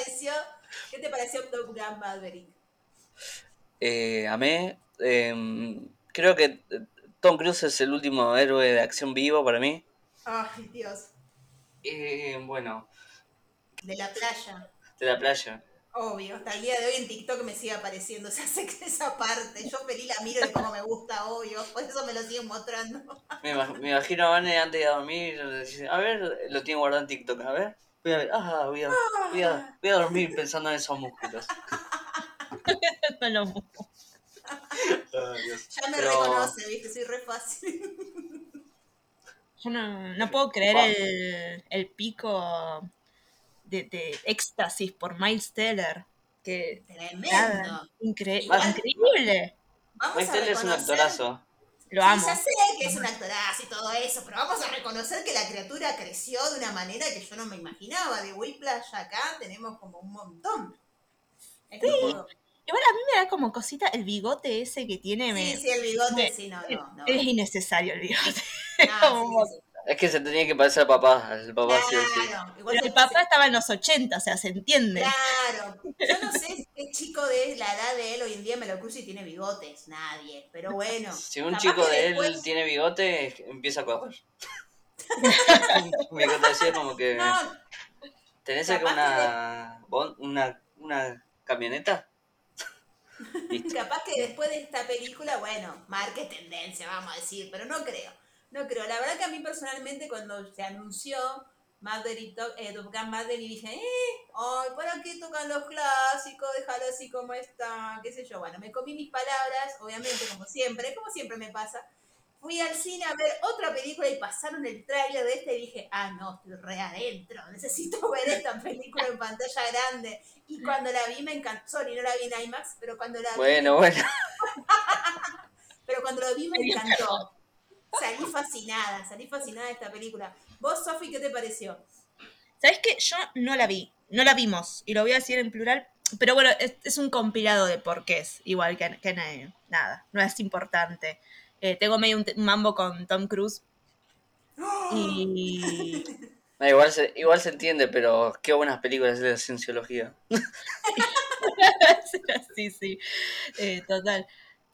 B: ¿Qué te pareció? ¿Qué te pareció Top Gun Maverick?
A: Eh, amé. em, creo que eh, Tom Cruise es el último héroe de acción vivo para mí.
B: Ay, Dios.
A: Eh, bueno,
B: De la playa.
A: de la playa.
B: Obvio, hasta el día de hoy en TikTok me sigue apareciendo esa, esa parte. Yo feliz la miro de cómo me gusta, obvio. Por eso me lo siguen mostrando.
A: Me, imag- me imagino a Vane antes de dormir. A ver, lo tiene guardado en TikTok. A ver, voy a ver. Ah, voy a, voy a, voy a dormir pensando en esos músculos.
C: No lo-
B: Ya me
A: Pero-
B: reconoce, viste, soy re fácil.
C: Yo no, no puedo creer
A: Wow.
C: el, el pico de, de éxtasis por Miles Teller. Que
B: Tremendo.
C: nada, incre-
B: Igual-
C: increíble.
B: A
A: Teller es un actorazo.
C: Lo
B: Sí,
C: amo.
B: ya sé que es un actorazo y todo eso, pero vamos a reconocer que la criatura creció de una manera que yo no me imaginaba. De Whiplash acá tenemos como un montón. Es todo.
C: Igual a mí me da como cosita el bigote ese que tiene. me-
B: Sí, sí, el bigote,
C: me-
B: sí, no, no, no.
C: Es innecesario el bigote.
B: Ah,
C: como-
B: sí, sí, sí.
A: Es que se tenía que parecer al papá. El papá sí o sí.
B: Claro, igual
C: Pero el papá estaba en los 80, o sea, se entiende.
B: Claro, yo no sé qué chico de la edad de él hoy en día me lo cruza y tiene bigotes, nadie, pero bueno.
A: Si un chico de él
B: después-
A: tiene bigote, empieza a correr. bigote así como que.
B: No,
A: ¿Tenés acá una, una, una camioneta?
B: Capaz que después de esta película, bueno, marque tendencia, vamos a decir, pero no creo, no creo. La verdad que a mí personalmente cuando se anunció Maverick, eh, Top Gun Maverick, dije, eh, ay, ¿para qué tocan los clásicos? Déjalo así como está, qué sé yo. Bueno, me comí mis palabras, obviamente, como siempre, como siempre me pasa. Fui al cine a ver otra película y pasaron el tráiler de esta y dije, ah, no, estoy re adentro, necesito ver esta película en pantalla grande. Y cuando la vi me encantó, sorry, no la vi en IMAX, pero cuando la vi,
A: Bueno, bueno.
B: pero cuando la vi me encantó. Salí fascinada, salí fascinada de esta película. ¿Vos, Sofi, qué te pareció?
C: ¿Sabes qué? Yo no la vi, no la vimos, y lo voy a decir en plural, pero bueno, es, es un compilado de porqués, igual que, que na- nada, no es importante. Eh, tengo medio un, mambo con Tom Cruise y
A: No, igual, se, igual se entiende, pero qué buenas películas de cienciología.
C: sí, sí, eh, total.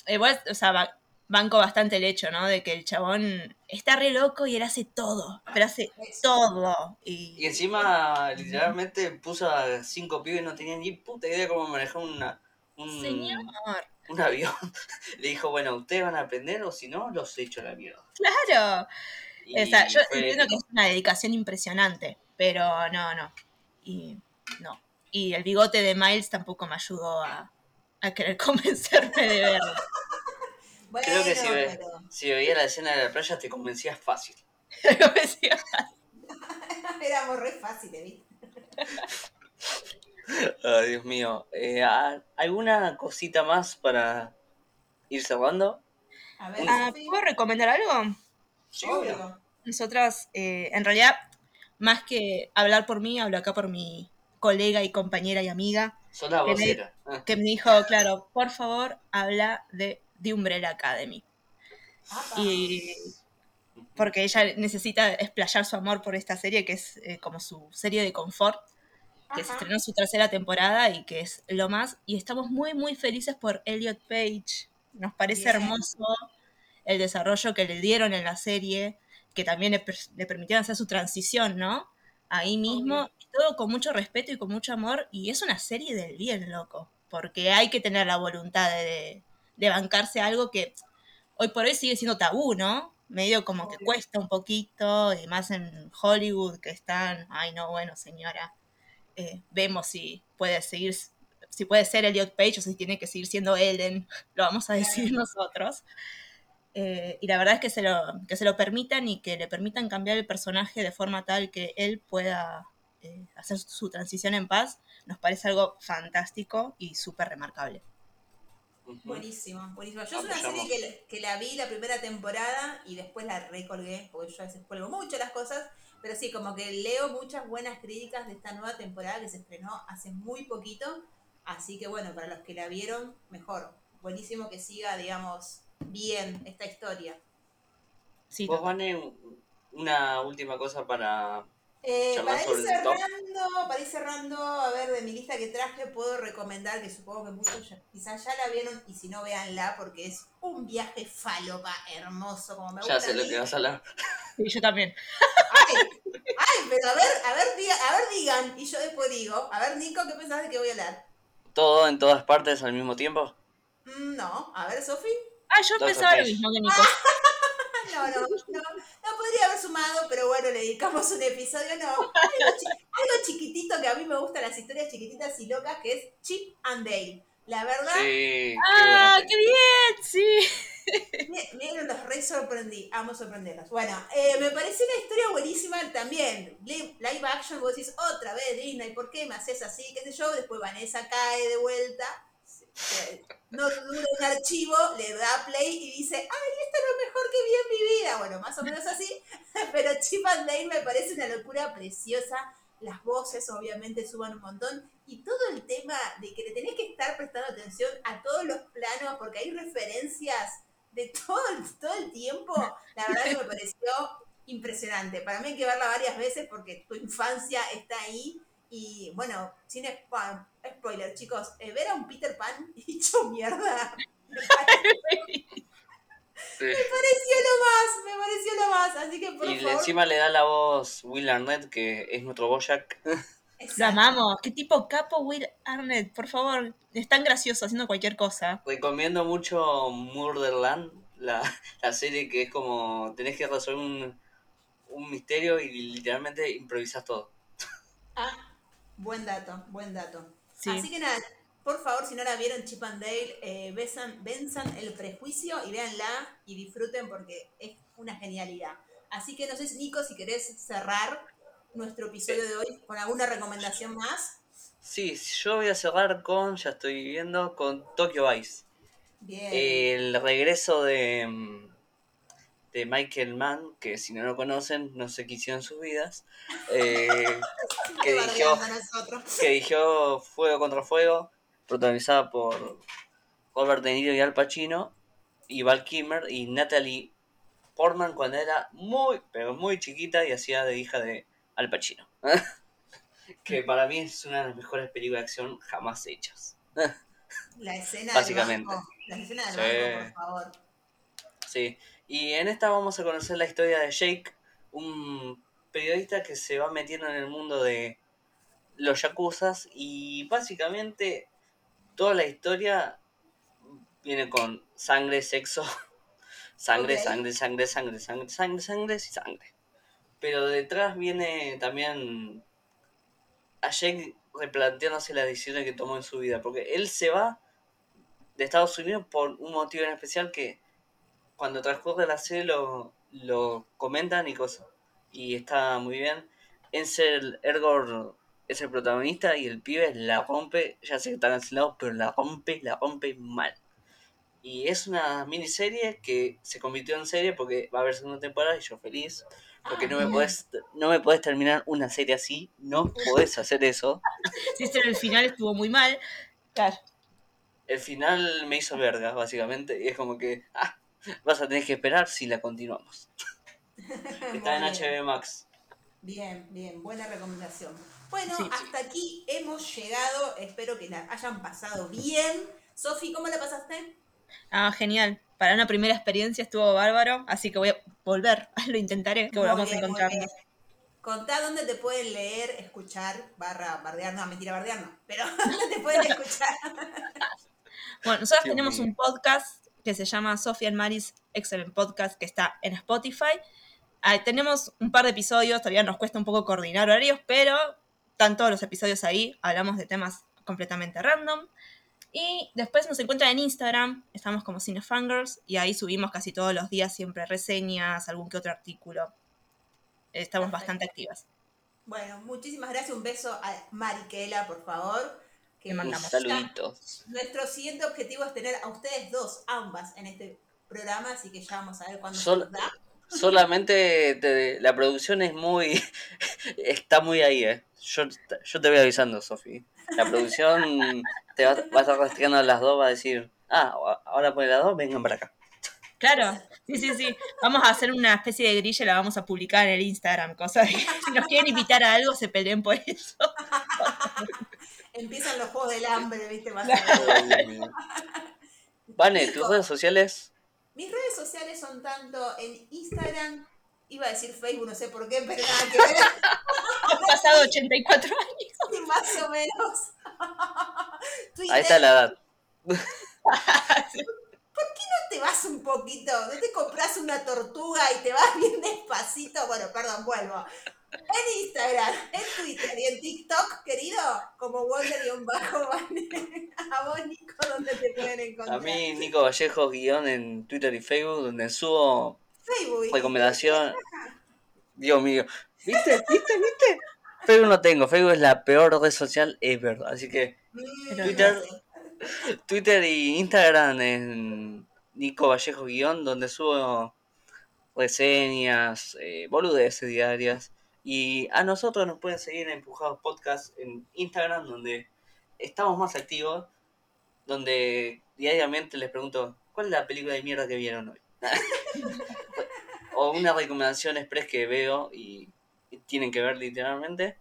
C: Igual, o sea, ba- banco bastante el hecho, ¿no? De que el chabón está re loco y él hace todo, pero hace todo. Y,
A: Y encima, literalmente, puso a cinco pibes y no tenían ni puta idea cómo manejar una, un,
C: Señor,
A: un avión. Le dijo, bueno, ustedes van a aprender o si no, los echo a la mierda.
C: claro.
A: Y
C: O sea, yo
A: fue
C: entiendo que es una dedicación impresionante, pero no, no. Y no. Y el bigote de Miles tampoco me ayudó a, a querer convencerme de verlo.
B: Bueno,
A: Creo que si, ve-
B: pero
A: si veía la escena de la playa te convencías fácil.
C: Me decía,
B: éramos re fáciles, ¿viste?
A: Ay, Dios mío. Eh, ¿a- ¿Alguna cosita más para ir cerrando?
B: A ver,
C: ah. ¿Puedo recomendar algo?
A: Sí,
B: Obvio.
C: Nosotras, eh, en realidad, más que hablar por mí, hablo acá por mi colega y compañera y amiga,
A: Sos la
C: Que me-.
A: Ah,
C: que me dijo, claro, por favor, habla de The Umbrella Academy. Y porque ella necesita explayar su amor por esta serie, que es eh, como su serie de confort, que se estrenó su tercera temporada y que es lo más. Y estamos muy, muy felices por Elliot Page. Nos parece
B: Bien.
C: hermoso el desarrollo que le dieron en la serie, que también le, le permitieron hacer su transición, ¿no? Ahí mismo,
B: Obvio.
C: todo con mucho respeto y con mucho amor. Y es una serie del bien, loco, porque hay que tener la voluntad de, de bancarse algo que hoy por hoy sigue siendo tabú, ¿no? Medio como que cuesta un poquito, y más en Hollywood, que están, ay no, bueno, señora, eh, vemos si puede seguir, si puede ser Elliot Page o si tiene que seguir siendo Ellen, lo vamos a decidir nosotros. Eh, y la verdad es que se, lo, que se lo permitan y que le permitan cambiar el personaje de forma tal que él pueda eh, hacer su transición en paz, nos parece algo fantástico y súper remarcable.
A: Ujú.
B: Buenísimo, buenísimo. Yo es una serie que, la- que la vi la primera temporada y después la recolgué, porque yo a veces cuelgo mucho las cosas, pero sí, como que leo muchas buenas críticas de esta nueva temporada que se estrenó hace muy poquito, así que bueno, para los que la vieron, mejor. Buenísimo que siga, digamos, bien esta historia.
C: Sí,
A: Vos, Vane, una última cosa para...
B: Eh, para ir cerrando, para ir cerrando, a ver, de mi lista que traje, puedo recomendar, que supongo que muchos ya- quizás ya la vieron, y si no, véanla, porque es un viaje falopa hermoso, como me gusta
A: Ya sé
B: a
A: lo que vas a hablar.
C: sí, yo también.
B: Ay, ay, pero a ver, a ver, diga, a ver, digan, y yo después digo, a ver, Nico, ¿qué pensás de que voy a hablar?
A: ¿Todo en todas partes al mismo tiempo?
B: Mm, no, a ver, Sofi.
C: Ah, yo pensaba lo mismo que Nico.
B: No, no, no, no podría haber sumado, pero bueno, le dedicamos un episodio, no. Algo, chi- algo chiquitito que a mí me gustan las historias chiquititas y locas, que es Chip and Dale. La verdad,
A: Sí. qué
C: Ah, qué bien, sí.
B: Me, me los re sorprendí, amo sorprenderlos. Bueno, eh, me pareció una historia buenísima también. Live, action, vos decís, otra vez Disney, ¿por qué me haces así? ¿Qué sé yo? Después Vanessa cae de vuelta, no dura un archivo, le da play y dice, ay, esto es lo mejor que vi en mi vida. Bueno, más o menos así, pero Chip and Dale me parece una locura preciosa. Las voces obviamente suban un montón y todo el tema de que le tenés que estar prestando atención a todos los planos porque hay referencias de todo todo el tiempo, la verdad que me pareció impresionante. Para mí hay que verla varias veces porque tu infancia está ahí. Y bueno, sin spo- spoiler, chicos, eh, ver a un Peter Pan hecho mierda. Me pare-
A: Sí.
B: me pareció lo más, me pareció lo más. Así que por
A: Y
B: favor.
A: encima le da la voz Will Arnett, que es nuestro Bojack.
C: Lo amamos. Qué tipo capo Will Arnett, por favor. Es tan gracioso haciendo cualquier cosa.
A: Recomiendo mucho Murderland, la, la serie que es como tenés que resolver un, un misterio y literalmente improvisas todo.
B: Ah, buen dato, buen dato.
C: Sí.
B: Así que nada, por favor, si no la vieron Chip and Dale, eh, besan- venzan el prejuicio y véanla y disfruten porque es una genialidad. Así que no sé, Nico, si querés cerrar nuestro episodio de hoy con alguna recomendación más.
A: Sí, yo voy a cerrar con, ya estoy viendo, con Tokyo Vice.
B: Bien.
A: El regreso de, mm, de Michael Mann, que si no lo conocen, no sé qué hicieron sus vidas. eh, que dirigió, que dirigió Fuego contra Fuego, protagonizada por Robert De Niro y Al Pacino, y Val Kilmer y Natalie Portman cuando era muy, pero muy chiquita y hacía de hija de Al Pacino. que para mí es una de las mejores películas de acción jamás hechas.
B: La escena
A: Básicamente.
B: del banco. La escena del
A: Sí.
B: banco, por favor.
A: Sí, y en esta vamos a conocer la historia de Jake, un periodista que se va metiendo en el mundo de los yakuzas y básicamente toda la historia viene con sangre, sexo, sangre, sangre, sangre, sangre, sangre, sangre, sangre y sangre. Pero detrás viene también a Jake replanteándose las decisiones que tomó en su vida, porque él se va de Estados Unidos por un motivo en especial que cuando transcurre la serie lo, lo comentan y cosas. Y está muy bien. Ansel Ergor es el protagonista y el pibe la rompe, ya sé que está cancelado, pero la rompe, la rompe mal. Y es una miniserie que se convirtió en serie porque va a haber segunda temporada y yo feliz. Porque
B: Ah,
A: no me puedes, no me puedes terminar una serie así, no puedes hacer eso.
C: En el final estuvo muy mal. Claro.
A: El final me hizo verga, básicamente, y es como que, ah, vas a tener que esperar si la continuamos. Está en. HBO Max.
B: Bien, bien, buena recomendación. Bueno,
C: Sí.
B: hasta aquí hemos llegado. Espero que la hayan pasado bien. Sofi, ¿cómo la pasaste?
C: Ah, genial. Para una primera experiencia estuvo bárbaro, así que voy a volver. Lo intentaré, que
B: Muy
C: volvamos
B: bien,
C: a encontrarnos.
B: Contá dónde te pueden leer, escuchar, barra bardear, no, mentira, bardear no, pero dónde te pueden escuchar.
C: Bueno, nosotros tenemos un podcast que se llama Sofía Maris Excellent Podcast, que está en Spotify. Ah, tenemos un par de episodios, todavía nos cuesta un poco coordinar horarios, pero están todos los episodios ahí, hablamos de temas completamente random. Y después nos encuentran en Instagram, estamos como Cinefangirls, y ahí subimos casi todos los días siempre reseñas, algún que otro artículo. Estamos
B: Perfecto.
C: bastante activas.
B: Bueno, muchísimas gracias, un beso a Mariquela, por favor, Que
C: Le mandamos.
A: Saluditos.
B: Nuestro siguiente objetivo es tener a ustedes dos, ambas, en este programa, así que ya vamos a ver cuándo
A: Sol-
B: se nos da.
A: Solamente te- la producción es muy. está muy ahí, ¿eh? Yo, yo te voy avisando, Sofi. La producción te va, va a estar rastreando a las dos, va a decir. Ah, ahora por las dos, vengan para acá.
C: Claro, sí, sí, sí. Vamos a hacer una especie de grilla y la vamos a publicar en el Instagram, cosa de que si nos quieren invitar a algo se peleen por eso.
B: Empiezan los juegos del hambre, ¿viste? Más.
A: Vane, tus redes sociales.
B: Mis redes sociales son tanto en Instagram, iba a decir Facebook, no sé por qué, pero nada que ver,
C: Han pasado 84 años.
B: más o menos. Twitter,
A: Ahí está la edad.
B: ¿no te vas un poquito? ¿No te compras una tortuga y te vas bien despacito? Bueno, perdón, vuelvo. En Instagram, en Twitter y en TikTok, querido, como Wonder-Bajo, a vos, Nico, ¿dónde te pueden encontrar?
A: A mí, Nico Vallejo, guion en Twitter y Facebook, donde subo
B: Facebook.
A: recomendación. Dios mío. ¿Viste? ¿Viste? ¿Viste? Facebook no tengo. Facebook es la peor red social ever. Así que
B: Mm,
A: Twitter. Twitter y Instagram en Nico Vallejo guion, donde subo reseñas, eh, boludeces diarias. Y a nosotros nos pueden seguir en Empujados Podcast en Instagram, donde estamos más activos, donde diariamente les pregunto, ¿cuál es la película de mierda que vieron hoy? o una recomendación express que veo y, y tienen que ver literalmente.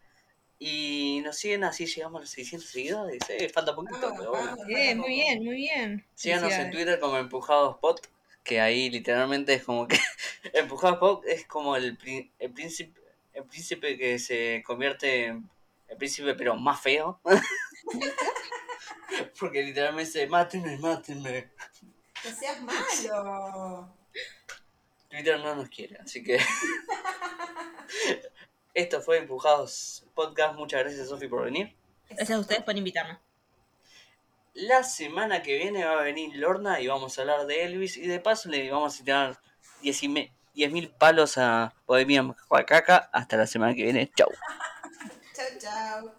A: Y nos siguen así, llegamos a los 600 seguidores. Eh, falta poquito,
B: Vamos,
A: pero bueno.
C: Bien,
B: vamos.
C: muy bien, muy bien.
A: Síganos en. Twitter como Empujados Pod, que ahí literalmente es como que Empujados Pod es como el, el príncipe el príncipe que se convierte en el príncipe pero más feo. Porque literalmente dice, mátenme, mátenme.
B: No seas malo.
A: Twitter no nos quiere, así que esto fue Empujados Podcast. Muchas gracias Sofi por venir.
C: Gracias a ustedes por invitarme.
A: La semana que viene va a venir Lorna y vamos a hablar de Elvis y de paso le vamos a tirar 10.000 palos a Bohemian Huacaca. Hasta la semana que viene. Chau.
B: chau, chau.